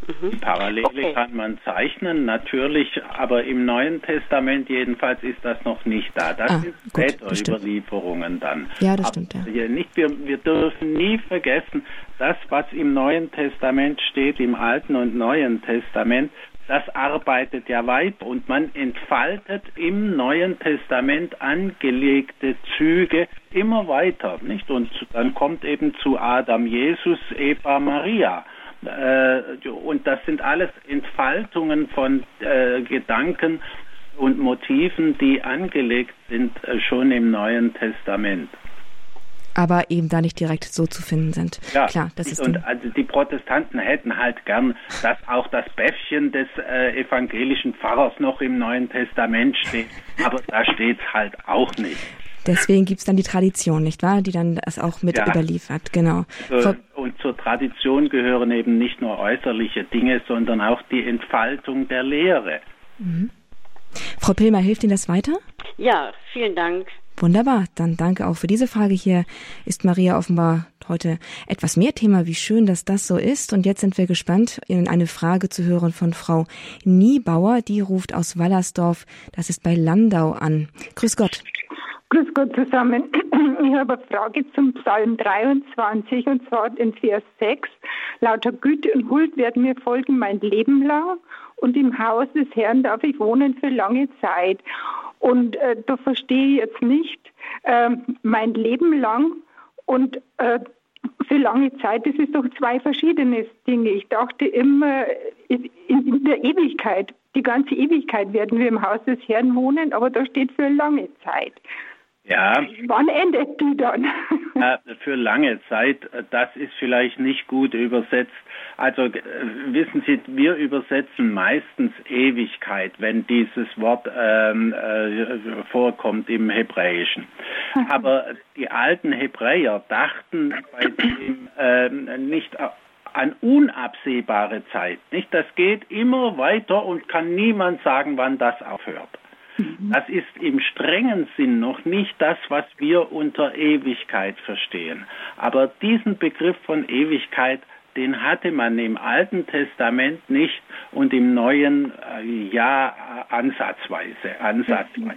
Mhm. Die Parallele okay. kann man zeichnen, natürlich, aber im Neuen Testament jedenfalls ist das noch nicht da. Das ah, sind später Überlieferungen dann. Ja, das aber stimmt. Ja. Nicht, wir, wir dürfen nie vergessen, das, was im Neuen Testament steht, im Alten und Neuen Testament, das arbeitet ja weiter und man entfaltet im Neuen Testament angelegte Züge immer weiter, nicht? Und dann kommt eben zu Adam Jesus, Eva Maria. Äh, und das sind alles Entfaltungen von äh, Gedanken und Motiven, die angelegt sind äh, schon im Neuen Testament aber eben da nicht direkt so zu finden sind. Ja, Klar, das ist und also die Protestanten hätten halt gern, dass auch das Bäffchen des äh, evangelischen Pfarrers noch im Neuen Testament steht, aber da steht es halt auch nicht. Deswegen gibt es dann die Tradition, nicht wahr? Die dann das auch mit ja. überliefert, genau. Also, und zur Tradition gehören eben nicht nur äußerliche Dinge, sondern auch die Entfaltung der Lehre. Mhm. Frau Pilmer, hilft Ihnen das weiter? Ja, vielen Dank. Wunderbar, dann danke auch für diese Frage. Hier ist Maria offenbar heute etwas mehr Thema. Wie schön, dass das so ist. Und jetzt sind wir gespannt, in eine Frage zu hören von Frau Niebauer. Die ruft aus Wallersdorf, das ist bei Landau an. Grüß Gott. Grüß Gott zusammen. Ich habe eine Frage zum Psalm 23 und zwar in Vers 6. Lauter Güte und Huld werden mir folgen mein Leben lang und im Haus des Herrn darf ich wohnen für lange Zeit. Und äh, da verstehe ich jetzt nicht äh, mein Leben lang und äh, für lange Zeit, das ist doch zwei verschiedene Dinge. Ich dachte immer, in, in, der Ewigkeit, die ganze Ewigkeit werden wir im Haus des Herrn wohnen, aber da steht für lange Zeit. Ja. Wann endet die dann? Ja, für lange Zeit, das ist vielleicht nicht gut übersetzt. Also äh, wissen Sie, wir übersetzen meistens Ewigkeit, wenn dieses Wort ähm, äh, vorkommt im Hebräischen. Aber die alten Hebräer dachten bei dem ähm, nicht an unabsehbare Zeit. Nicht, das geht immer weiter und kann niemand sagen, wann das aufhört. Mhm. Das ist im strengen Sinn noch nicht das, was wir unter Ewigkeit verstehen. Aber diesen Begriff von Ewigkeit, den hatte man im Alten Testament nicht und im Neuen äh, ja ansatzweise, ansatzweise.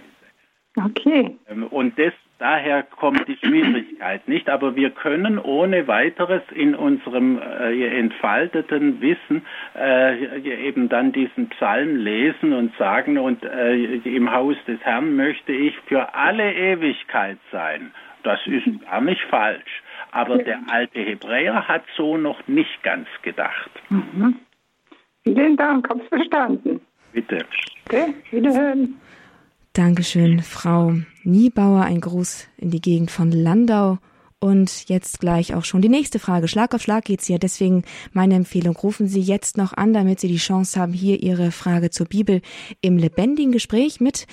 Okay. Ähm, und das, daher kommt die Schwierigkeit nicht. Aber wir können ohne weiteres in unserem äh, entfalteten Wissen äh, eben dann diesen Psalm lesen und sagen, und äh, im Haus des Herrn möchte ich für alle Ewigkeit sein. Das ist gar nicht falsch. Aber der alte Hebräer hat so noch nicht ganz gedacht. Mhm. Vielen Dank, hab's verstanden. Bitte. Okay, wiederhören. Dankeschön, Frau Niebauer. Ein Gruß in die Gegend von Landau. Und jetzt gleich auch schon die nächste Frage. Schlag auf Schlag geht's hier. Deswegen meine Empfehlung, rufen Sie jetzt noch an, damit Sie die Chance haben, hier Ihre Frage zur Bibel im lebendigen Gespräch mit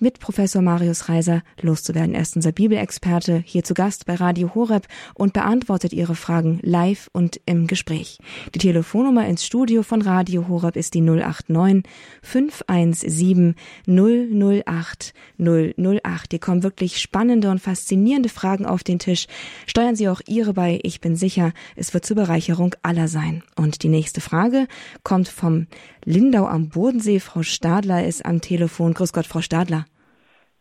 mit Professor Marius Reiser loszuwerden. Er ist unser Bibelexperte hier zu Gast bei Radio Horeb und beantwortet Ihre Fragen live und im Gespräch. Die Telefonnummer ins Studio von Radio Horeb ist die 089 517 008 008. Hier kommen wirklich spannende und faszinierende Fragen auf den Tisch. Steuern Sie auch Ihre bei. Ich bin sicher, es wird zur Bereicherung aller sein. Und die nächste Frage kommt vom Lindau am Bodensee. Frau Stadler ist am Telefon. Grüß Gott, Frau Stadler.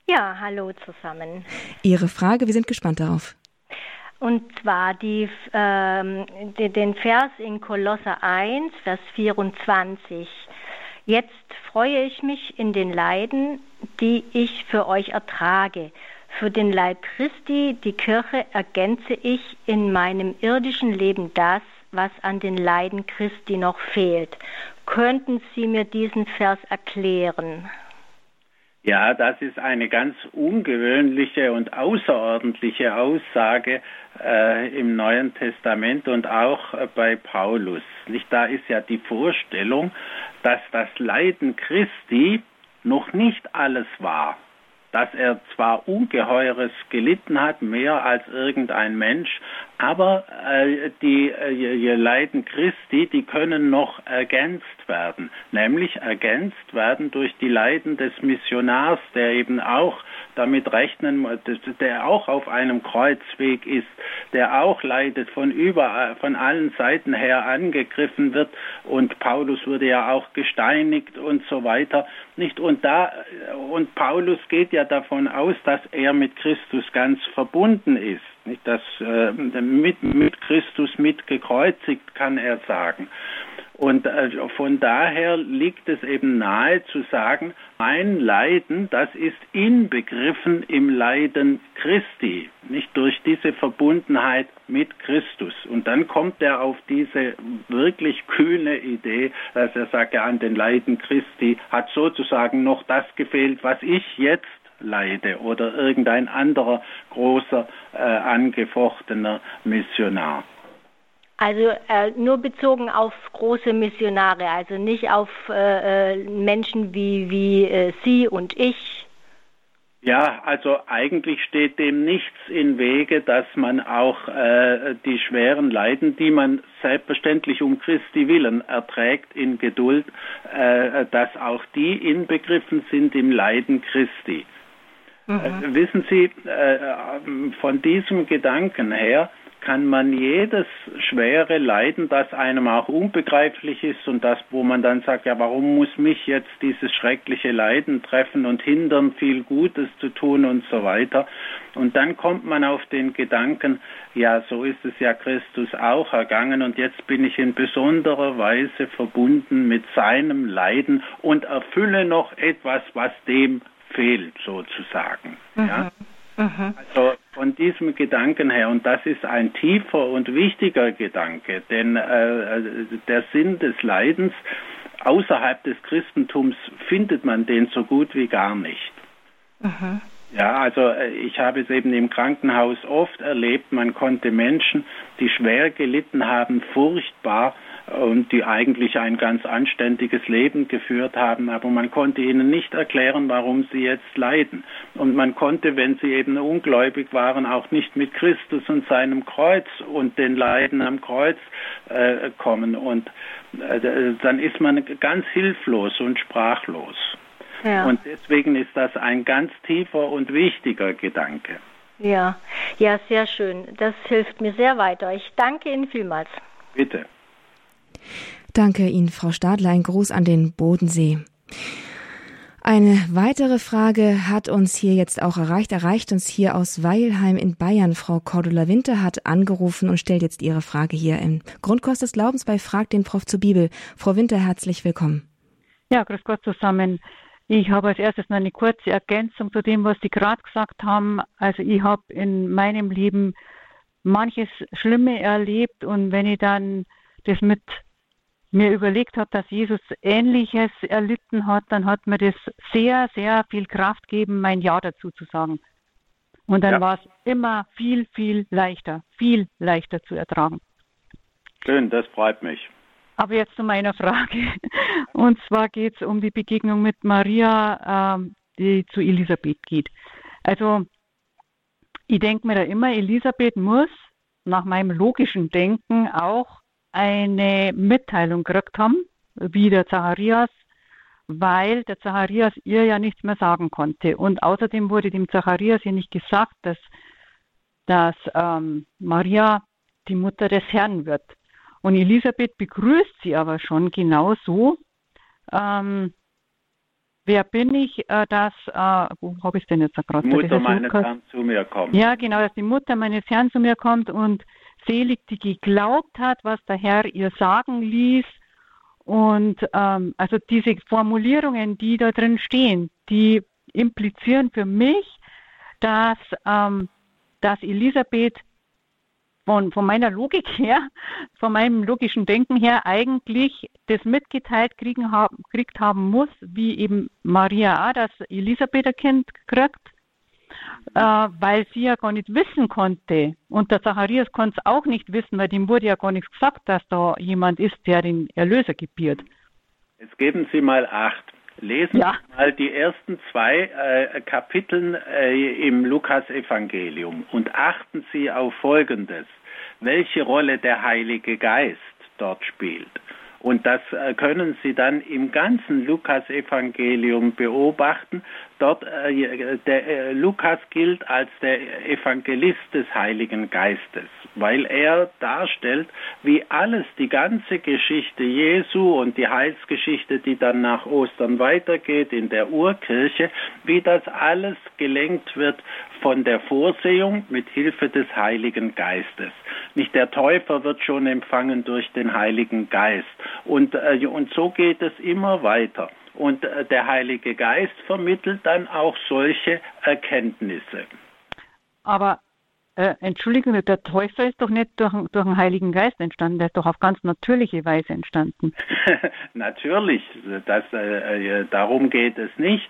Ja, hallo zusammen. Ihre Frage, wir sind gespannt darauf. Und zwar die, ähm, den Vers in Kolosser 1, Vers 24. Jetzt freue ich mich in den Leiden, die ich für euch ertrage. Für den Leib Christi, die Kirche, ergänze ich in meinem irdischen Leben das, was an den Leiden Christi noch fehlt. Könnten Sie mir diesen Vers erklären? Ja, das ist eine ganz ungewöhnliche und außerordentliche Aussage äh, im Neuen Testament und auch äh, bei Paulus. Nicht da ist ja die Vorstellung, dass das Leiden Christi noch nicht alles war dass er zwar Ungeheures gelitten hat, mehr als irgendein Mensch, aber äh, die äh, Leiden Christi, die können noch ergänzt werden, nämlich ergänzt werden durch die Leiden des Missionars, der eben auch damit rechnen, der auch auf einem Kreuzweg ist, der auch leidet, von überall, von allen Seiten her angegriffen wird. Und Paulus wurde ja auch gesteinigt und so weiter, nicht? Und da, und Paulus geht ja davon aus, dass er mit Christus ganz verbunden ist, nicht? Dass, äh, mit, mit Christus mitgekreuzigt, kann er sagen. Und äh, von daher liegt es eben nahe zu sagen, mein Leiden, das ist inbegriffen im Leiden Christi, nicht durch diese Verbundenheit mit Christus. Und dann kommt er auf diese wirklich kühne Idee, dass er sagt, ja, an den Leiden Christi hat sozusagen noch das gefehlt, was ich jetzt leide oder irgendein anderer großer äh, angefochtener Missionar. Also äh, nur bezogen auf große Missionare, also nicht auf äh, äh, Menschen wie, wie äh, Sie und ich. Ja, also eigentlich steht dem nichts im Wege, dass man auch äh, die schweren Leiden, die man selbstverständlich um Christi willen erträgt in Geduld, äh, dass auch die inbegriffen sind im Leiden Christi. Mhm. wissen Sie, von diesem Gedanken her, kann man jedes schwere Leiden, das einem auch unbegreiflich ist und das, wo man dann sagt, ja, warum muss mich jetzt dieses schreckliche Leiden treffen und hindern, viel Gutes zu tun und so weiter. Und dann kommt man auf den Gedanken, ja, so ist es ja Christus auch ergangen und jetzt bin ich in besonderer Weise verbunden mit seinem Leiden und erfülle noch etwas, was dem fehlt, sozusagen. Mhm. Ja? Mhm. Also von diesem Gedanken her, und das ist ein tiefer und wichtiger Gedanke, denn äh, der Sinn des Leidens außerhalb des Christentums findet man den so gut wie gar nicht. Mhm. Ja, also äh, ich habe es eben im Krankenhaus oft erlebt, man konnte Menschen, die schwer gelitten haben, furchtbar und die eigentlich ein ganz anständiges Leben geführt haben, aber man konnte ihnen nicht erklären, warum sie jetzt leiden. Und man konnte, wenn sie eben ungläubig waren, auch nicht mit Christus und seinem Kreuz und den Leiden am Kreuz äh, kommen. Und äh, dann ist man ganz hilflos und sprachlos. Ja. Und deswegen ist das ein ganz tiefer und wichtiger Gedanke. Ja, ja, sehr schön. Das hilft mir sehr weiter. Ich danke Ihnen vielmals. Bitte. Danke Ihnen, Frau Stadler. Ein Gruß an den Bodensee. Eine weitere Frage hat uns hier jetzt auch erreicht, erreicht uns hier aus Weilheim in Bayern. Frau Cordula Winter hat angerufen und stellt jetzt ihre Frage hier im Grundkurs des Glaubens bei Frag den Prof zur Bibel. Frau Winter, herzlich willkommen. Ja, grüß Gott zusammen. Ich habe als erstes noch eine kurze Ergänzung zu dem, was Sie gerade gesagt haben. Also ich habe in meinem Leben manches Schlimme erlebt und wenn ich dann das mit mir überlegt habe, dass Jesus Ähnliches erlitten hat, dann hat mir das sehr, sehr viel Kraft gegeben, mein Ja dazu zu sagen. Und dann Ja. war es immer viel, viel leichter, viel leichter zu ertragen. Schön, das freut mich. Aber jetzt zu meiner Frage. Und zwar geht es um die Begegnung mit Maria, ähm, die zu Elisabeth geht. Also ich denke mir da immer, Elisabeth muss nach meinem logischen Denken auch eine Mitteilung gekriegt haben, wie der Zacharias, weil der Zacharias ihr ja nichts mehr sagen konnte. Und außerdem wurde dem Zacharias ja nicht gesagt, dass, dass ähm, Maria die Mutter des Herrn wird. Und Elisabeth begrüßt sie aber schon genauso. Ähm, wer bin ich, äh, dass, äh, wo habe ich denn jetzt gerade? Die Mutter meines. Herrn zu mir kommt. Ja, genau, dass die Mutter meines Herrn zu mir kommt und selig, die geglaubt hat, was der Herr ihr sagen ließ. Und ähm, also diese Formulierungen, die da drin stehen, die implizieren für mich, dass, ähm, dass Elisabeth von, von meiner Logik her, von meinem logischen Denken her eigentlich das mitgeteilt kriegen, haben, kriegt haben muss, wie eben Maria dass Elisabeth ein Kind kriegt, äh, weil sie ja gar nicht wissen konnte. Und der Zacharias konnte es auch nicht wissen, weil dem wurde ja gar nichts gesagt, dass da jemand ist, der den Erlöser gebiert. Jetzt geben Sie mal acht. Lesen Ja. Sie mal die ersten zwei äh, Kapiteln äh, im Lukas-Evangelium und achten Sie auf Folgendes, welche Rolle der Heilige Geist dort spielt. Und das äh, können Sie dann im ganzen Lukas-Evangelium beobachten. Dort, äh, der äh, Lukas gilt als der Evangelist des Heiligen Geistes, weil er darstellt, wie alles, die ganze Geschichte Jesu und die Heilsgeschichte, die dann nach Ostern weitergeht in der Urkirche, wie das alles gelenkt wird von der Vorsehung mit Hilfe des Heiligen Geistes. Nicht der Täufer wird schon empfangen durch den Heiligen Geist. Und, äh, und so geht es immer weiter. Und äh, der Heilige Geist vermittelt dann auch solche Erkenntnisse. Aber äh, Entschuldigung, der Täufer ist doch nicht durch, durch den Heiligen Geist entstanden, der ist doch auf ganz natürliche Weise entstanden. Natürlich, das, äh, äh, darum geht es nicht.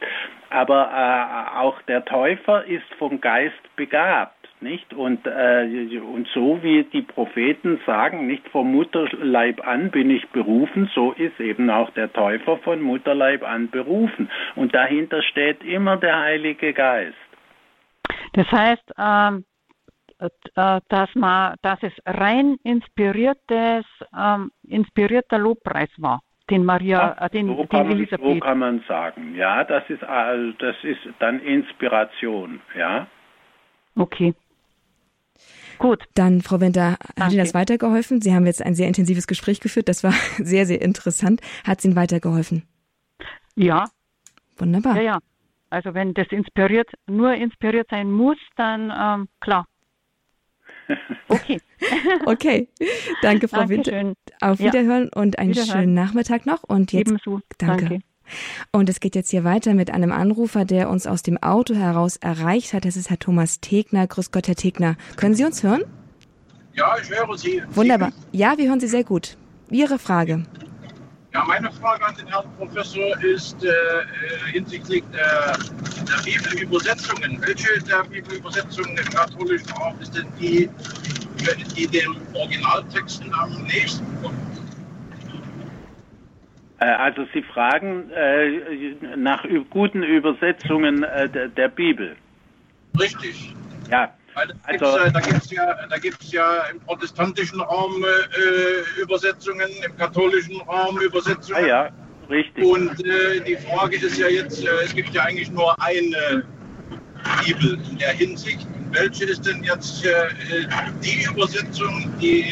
Aber äh, auch der Täufer ist vom Geist begabt. Nicht? Und, äh, und so wie die Propheten sagen, nicht vom Mutterleib an bin ich berufen, so ist eben auch der Täufer von Mutterleib an berufen. Und dahinter steht immer der Heilige Geist. Das heißt, ähm, äh, dass, man, dass es rein inspiriertes, ähm, inspirierter Lobpreis war, den Maria, äh, den, So den kann, man, so Elisabeth. kann man sagen. Ja, das ist, äh, das ist dann Inspiration. Ja. Okay. Gut. Dann, Frau Winter, hat Danke. Ihnen das weitergeholfen? Sie haben jetzt ein sehr intensives Gespräch geführt. Das war sehr, sehr interessant. Hat es Ihnen weitergeholfen? Ja, Wunderbar. ja, ja. Also wenn das inspiriert, nur inspiriert sein muss, dann ähm, klar. Okay. Okay. Danke, Frau Winter. Dankeschön. Auf Ja. Wiederhören und einen Wiederhören. schönen Nachmittag noch. Und jetzt, Ebenso. danke. Danke. Und es geht jetzt hier weiter mit einem Anrufer, der uns aus dem Auto heraus erreicht hat. Das ist Herr Thomas Tegner. Grüß Gott, Herr Tegner. Können Sie uns hören? Ja, ich höre Sie. Wunderbar. Ja, wir hören Sie sehr gut. Ihre Frage. Ja, meine Frage an den Herrn Professor ist äh, äh, hinsichtlich der, der Bibelübersetzungen. Welche der Bibelübersetzungen im katholischen Raum ist denn die, die dem Originaltexten am nächsten kommt? Äh, Also Sie fragen äh, nach guten Übersetzungen äh, der, der Bibel. Richtig. Ja, Also- äh, da gibt es ja, ja im protestantischen Raum äh, Übersetzungen, im katholischen Raum ah, Übersetzungen. ja richtig. Und äh, die Frage ist ja jetzt, äh, es gibt ja eigentlich nur eine Bibel in der Hinsicht. Welche ist denn jetzt äh, die Übersetzung, die,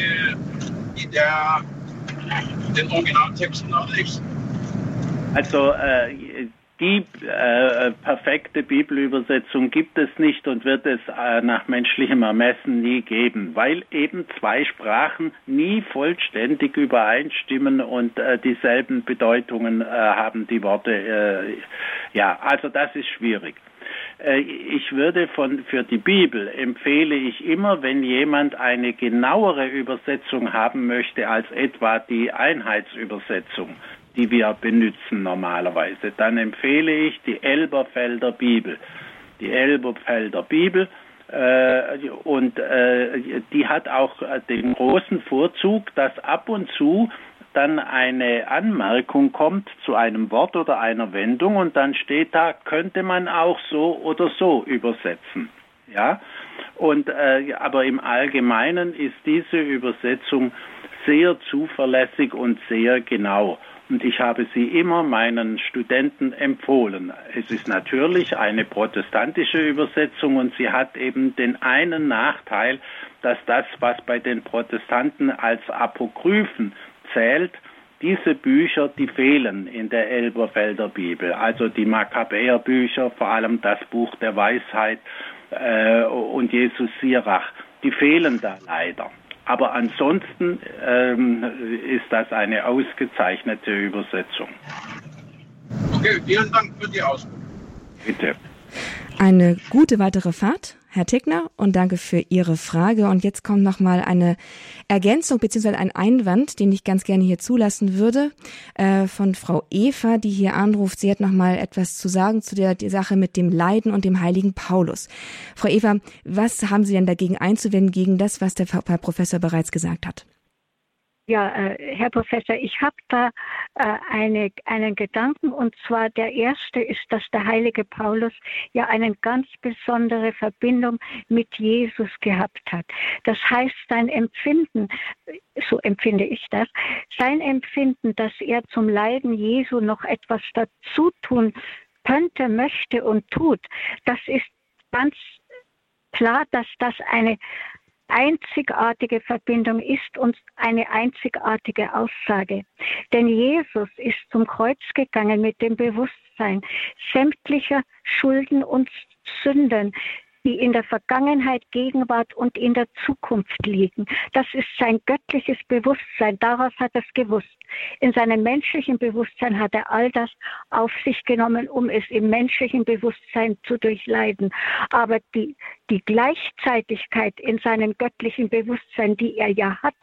die der, den Originaltexten nächsten? Also äh, die äh, perfekte Bibelübersetzung gibt es nicht und wird es äh, nach menschlichem Ermessen nie geben, weil eben zwei Sprachen nie vollständig übereinstimmen und äh, dieselben Bedeutungen äh, haben die Worte. Äh, ja, also das ist schwierig. Äh, Ich würde von, für die Bibel empfehle ich immer, wenn jemand eine genauere Übersetzung haben möchte als etwa die Einheitsübersetzung, die wir benutzen normalerweise, dann empfehle ich die Elberfelder Bibel. Die Elberfelder Bibel Äh, und äh, die hat auch den großen Vorzug, dass ab und zu dann eine Anmerkung kommt zu einem Wort oder einer Wendung und dann steht da, könnte man auch so oder so übersetzen. Ja, und äh, aber im Allgemeinen ist diese Übersetzung sehr zuverlässig und sehr genau. Und ich habe sie immer meinen Studenten empfohlen. Es ist natürlich eine protestantische Übersetzung und sie hat eben den einen Nachteil, dass das, was bei den Protestanten als Apokryphen zählt, diese Bücher, die fehlen in der Elberfelder Bibel. Also die Makkabäerbücher, vor allem das Buch der Weisheit äh, und Jesus Sirach, die fehlen da leider. Aber ansonsten ähm, ist das eine ausgezeichnete Übersetzung. Okay, vielen Dank für die Auskunft. Bitte. Eine gute weitere Fahrt, Herr Tickner, und danke für Ihre Frage. Und jetzt kommt noch mal eine Ergänzung bzw. ein Einwand, den ich ganz gerne hier zulassen würde, äh, von Frau Eva, die hier anruft. Sie hat noch mal etwas zu sagen zu der Sache mit dem Leiden und dem heiligen Paulus. Frau Eva, was haben Sie denn dagegen einzuwenden gegen das, was der Herr Professor bereits gesagt hat? Ja, äh, Herr Professor, ich habe da äh, eine, einen Gedanken und zwar der erste ist, dass der heilige Paulus ja eine ganz besondere Verbindung mit Jesus gehabt hat. Das heißt, sein Empfinden, so empfinde ich das, sein Empfinden, dass er zum Leiden Jesu noch etwas dazu tun könnte, möchte und tut, das ist ganz klar, dass das eine einzigartige Verbindung ist und eine einzigartige Aussage. Denn Jesus ist zum Kreuz gegangen mit dem Bewusstsein sämtlicher Schulden und Sünden, die in der Vergangenheit, Gegenwart und in der Zukunft liegen. Das ist sein göttliches Bewusstsein. Daraus hat er es gewusst. In seinem menschlichen Bewusstsein hat er all das auf sich genommen, um es im menschlichen Bewusstsein zu durchleiden. Aber die, die Gleichzeitigkeit in seinem göttlichen Bewusstsein, die er ja hat,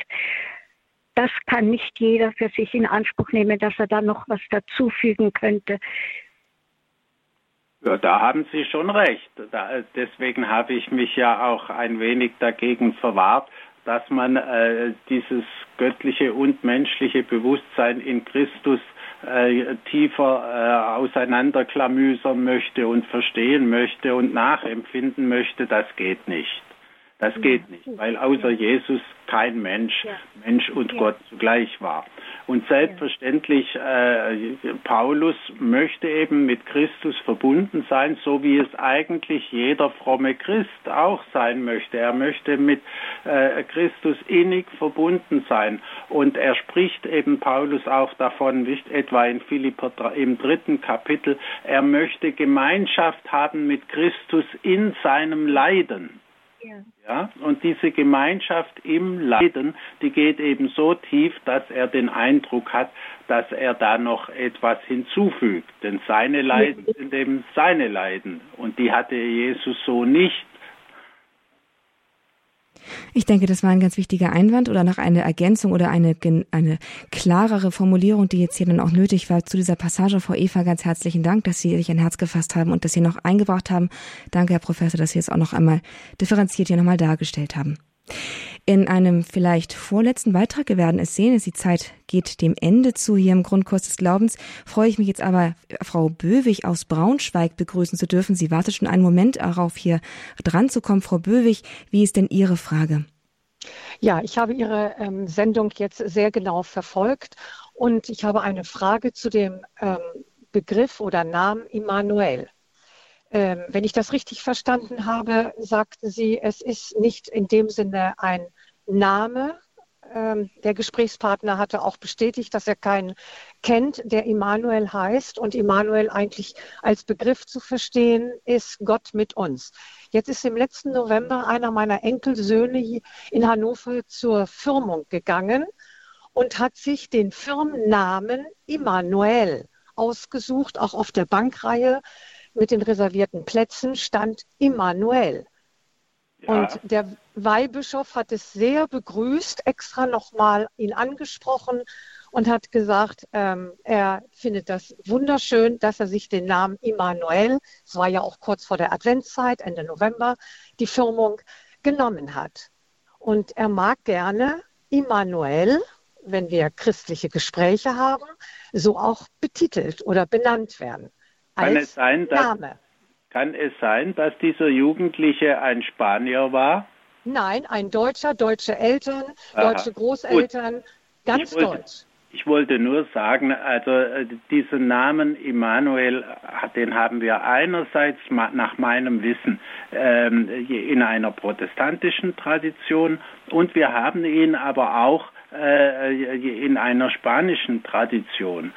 das kann nicht jeder für sich in Anspruch nehmen, dass er da noch was dazufügen könnte. Ja, da haben Sie schon recht. Da, deswegen habe ich mich ja auch ein wenig dagegen verwahrt, dass man äh, dieses göttliche und menschliche Bewusstsein in Christus äh, tiefer äh, auseinanderklamüsern möchte und verstehen möchte und nachempfinden möchte. Das geht nicht. Das geht nicht, weil außer Jesus kein Mensch. Mensch und. Gott zugleich war. Und selbstverständlich, äh, Paulus möchte eben mit Christus verbunden sein, so wie es eigentlich jeder fromme Christ auch sein möchte. Er möchte mit äh, Christus innig verbunden sein. Und er spricht eben Paulus auch davon, nicht etwa in Philipper im dritten Kapitel, er möchte Gemeinschaft haben mit Christus in seinem Leiden. Ja. und diese Gemeinschaft im Leiden, die geht eben so tief, dass er den Eindruck hat, dass er da noch etwas hinzufügt. Denn seine Leiden sind eben seine Leiden. Und die hatte Jesus so nicht. Ich denke, das war ein ganz wichtiger Einwand oder noch eine Ergänzung oder eine, eine klarere Formulierung, die jetzt hier dann auch nötig war zu dieser Passage. Frau Eva, ganz herzlichen Dank, dass Sie sich ein Herz gefasst haben und das hier noch eingebracht haben. Danke, Herr Professor, dass Sie es auch noch einmal differenziert hier nochmal dargestellt haben. In einem vielleicht vorletzten Beitrag, wir werden es sehen, die Zeit geht dem Ende zu hier im Grundkurs des Glaubens, freue ich mich jetzt aber, Frau Böwig aus Braunschweig begrüßen zu dürfen. Sie wartet schon einen Moment darauf, hier dran zu kommen. Frau Böwig, wie ist denn Ihre Frage? Ja, ich habe Ihre ähm, Sendung jetzt sehr genau verfolgt und ich habe eine Frage zu dem ähm, Begriff oder Namen Immanuel. Ähm, wenn ich das richtig verstanden habe, sagten Sie, es ist nicht in dem Sinne ein Name. Ähm, der Gesprächspartner hatte auch bestätigt, dass er keinen kennt, der Immanuel heißt und Immanuel eigentlich als Begriff zu verstehen ist Gott mit uns. Jetzt ist im letzten November einer meiner Enkelsöhne in Hannover zur Firmung gegangen und hat sich den Firmennamen Immanuel ausgesucht, auch auf der Bankreihe mit den reservierten Plätzen stand Immanuel. Ja. Und der Weihbischof hat es sehr begrüßt, extra nochmal ihn angesprochen und hat gesagt, ähm, er findet das wunderschön, dass er sich den Namen Immanuel, es war ja auch kurz vor der Adventszeit, Ende November, die Firmung genommen hat. Und er mag gerne Immanuel, wenn wir christliche Gespräche haben, so auch betitelt oder benannt werden. Kann es sein, dass, Name. Kann es sein, dass dieser Jugendliche ein Spanier war? Nein, ein Deutscher, deutsche Eltern, Aha. deutsche Großeltern, Gut. ganz ich wollte, deutsch. Ich wollte nur sagen, also äh, diesen Namen Immanuel, den haben wir einerseits nach meinem Wissen ähm, in einer protestantischen Tradition und wir haben ihn aber auch äh, in einer spanischen Tradition.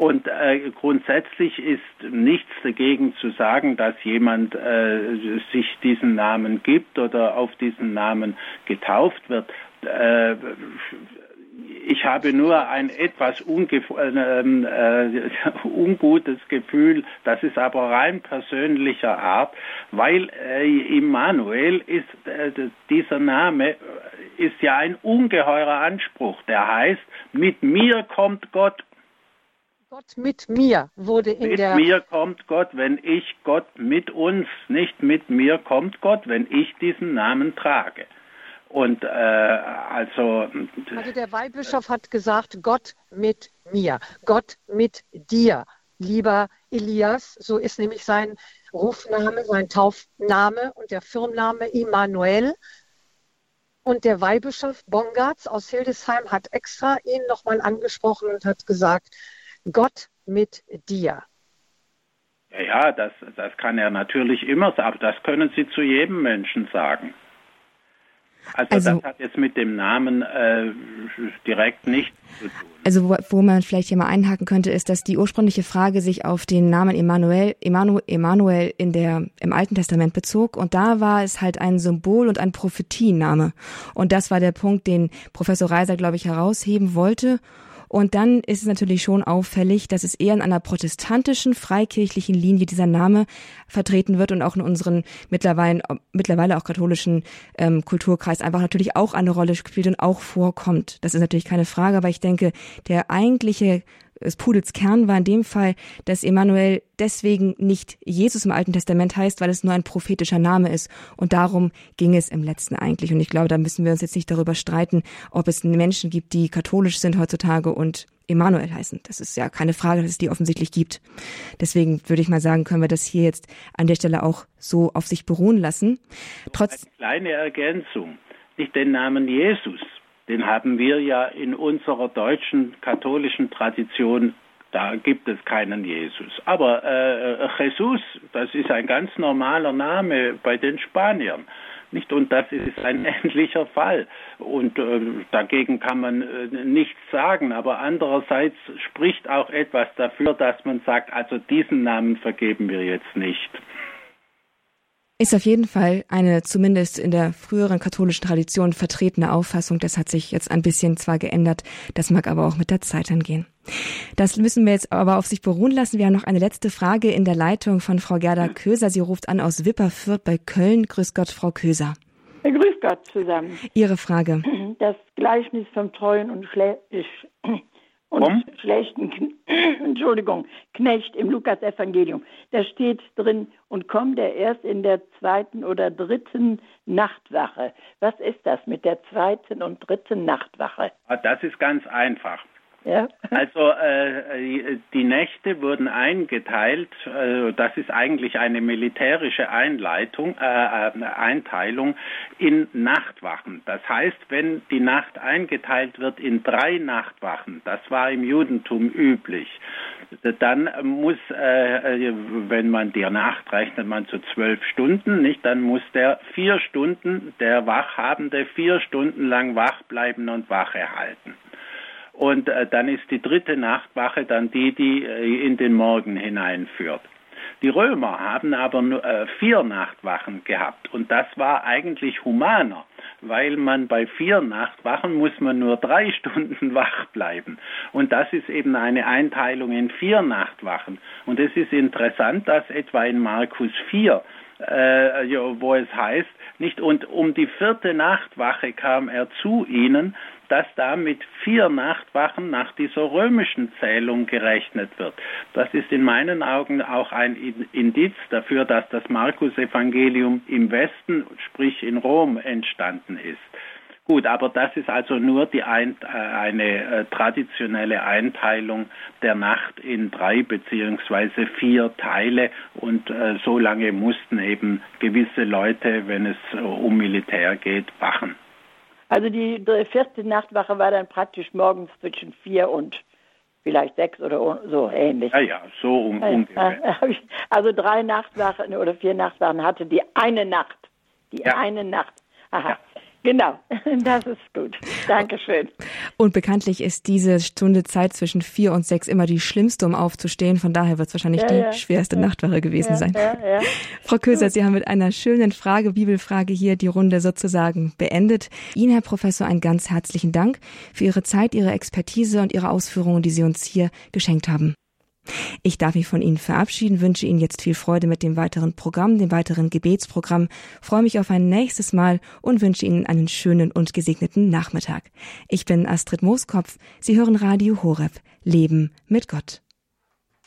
Und äh, grundsätzlich ist nichts dagegen zu sagen, dass jemand äh, sich diesen Namen gibt oder auf diesen Namen getauft wird. Äh, ich habe nur ein etwas äh, äh, ungutes Gefühl, das ist aber rein persönlicher Art, weil äh, Immanuel ist, äh, dieser Name ist ja ein ungeheurer Anspruch. Der heißt, mit mir kommt Gott Gott mit mir wurde in mit der. Mit mir kommt Gott, wenn ich Gott mit uns, nicht mit mir kommt Gott, wenn ich diesen Namen trage. Und äh, also. Also der Weihbischof hat gesagt, Gott mit mir, Gott mit dir, lieber Elias, so ist nämlich sein Rufname, sein Taufname und der Firmenname Immanuel. Und der Weihbischof Bongartz aus Hildesheim hat extra ihn nochmal angesprochen und hat gesagt, Gott mit dir. Ja, ja, das, das kann er natürlich immer sagen, aber das können Sie zu jedem Menschen sagen. Also, also, das hat jetzt mit dem Namen äh, direkt nichts zu tun. Also wo, wo, man vielleicht hier mal einhaken könnte, ist, dass die ursprüngliche Frage sich auf den Namen Emanuel, Emanuel, Emanuel in der, im Alten Testament bezog. Und da war es halt ein Symbol und ein Prophetienname. Und das war der Punkt, den Professor Reiser, glaube ich, herausheben wollte. Und dann ist es natürlich schon auffällig, dass es eher in einer protestantischen, freikirchlichen Linie dieser Name vertreten wird und auch in unseren mittlerweile, mittlerweile auch katholischen ähm, Kulturkreis einfach natürlich auch eine Rolle spielt und auch vorkommt. Das ist natürlich keine Frage, aber ich denke, der eigentliche des Pudels Kern war in dem Fall, dass Emanuel deswegen nicht Jesus im Alten Testament heißt, weil es nur ein prophetischer Name ist. Und darum ging es im letzten eigentlich. Und ich glaube, da müssen wir uns jetzt nicht darüber streiten, ob es Menschen gibt, die katholisch sind heutzutage und Emanuel heißen. Das ist ja keine Frage, dass es die offensichtlich gibt. Deswegen würde ich mal sagen, können wir das hier jetzt an der Stelle auch so auf sich beruhen lassen. Trotz Eine kleine Ergänzung. Nicht den Namen Jesus den haben wir ja in unserer deutschen katholischen Tradition da gibt es keinen Jesus. Aber äh, Jesus, das ist ein ganz normaler Name bei den Spaniern. Nicht? Und das ist ein ähnlicher Fall. Und äh, dagegen kann man äh, nichts sagen. Aber andererseits spricht auch etwas dafür, dass man sagt, also diesen Namen vergeben wir jetzt nicht. Ist auf jeden Fall eine zumindest in der früheren katholischen Tradition vertretene Auffassung. Das hat sich jetzt ein bisschen zwar geändert, das mag aber auch mit der Zeit angehen. Das müssen wir jetzt aber auf sich beruhen lassen. Wir haben noch eine letzte Frage in der Leitung von Frau Gerda Köser. Sie ruft an aus Wipperfürth bei Köln. Grüß Gott, Frau Köser. Grüß Gott zusammen. Ihre Frage. Das Gleichnis vom treuen und Schle und Komm. schlechten, Entschuldigung, Knecht im Lukas-Evangelium. Da steht drin, und kommt er erst in der zweiten oder dritten Nachtwache. Was ist das mit der zweiten und dritten Nachtwache? Ah, das ist ganz einfach. Ja. Also äh, die Nächte wurden eingeteilt, äh, das ist eigentlich eine militärische Einleitung, äh, äh, Einteilung in Nachtwachen. Das heißt, wenn die Nacht eingeteilt wird in drei Nachtwachen, das war im Judentum üblich, dann muss, äh, wenn man die Nacht rechnet, man zu zwölf Stunden, nicht, dann muss der vier Stunden, der Wachhabende vier Stunden lang wach bleiben und Wache halten. Und äh, dann ist die dritte Nachtwache dann die, die äh, in den Morgen hineinführt. Die Römer haben aber nur äh, vier Nachtwachen gehabt. Und das war eigentlich humaner, weil man bei vier Nachtwachen muss man nur drei Stunden wach bleiben. Und das ist eben eine Einteilung in vier Nachtwachen. Und es ist interessant, dass etwa in Markus 4 äh, wo es heißt, Nicht? Und um die vierte Nachtwache kam er zu ihnen, dass da mit vier Nachtwachen nach dieser römischen Zählung gerechnet wird. Das ist in meinen Augen auch ein Indiz dafür, dass das Markus-Evangelium im Westen, sprich in Rom, entstanden ist. Gut, aber das ist also nur die ein, äh, eine äh, traditionelle Einteilung der Nacht in drei beziehungsweise vier Teile und äh, so lange mussten eben gewisse Leute, wenn es äh, um Militär geht, wachen. Also die vierte Nachtwache war dann praktisch morgens zwischen vier und vielleicht sechs oder so ähnlich. Ja, ja, so um, ungefähr. Also drei Nachtwachen oder vier Nachtwachen hatte die eine Nacht. Die ja. eine Nacht. Aha. Ja. Genau, das ist gut. Dankeschön. Und bekanntlich ist diese Stunde Zeit zwischen vier und sechs immer die schlimmste, um aufzustehen. Von daher wird es wahrscheinlich ja, die ja, schwerste ja. Nachtwache gewesen sein. Frau Köser, Sie haben mit einer schönen Frage, Bibelfrage hier die Runde sozusagen beendet. Ihnen, Herr Professor, einen ganz herzlichen Dank für Ihre Zeit, Ihre Expertise und Ihre Ausführungen, die Sie uns hier geschenkt haben. Ich darf mich von Ihnen verabschieden, wünsche Ihnen jetzt viel Freude mit dem weiteren Programm, dem weiteren Gebetsprogramm, freue mich auf ein nächstes Mal und wünsche Ihnen einen schönen und gesegneten Nachmittag. Ich bin Astrid Mooskopf. Sie hören Radio Horeb. Leben mit Gott.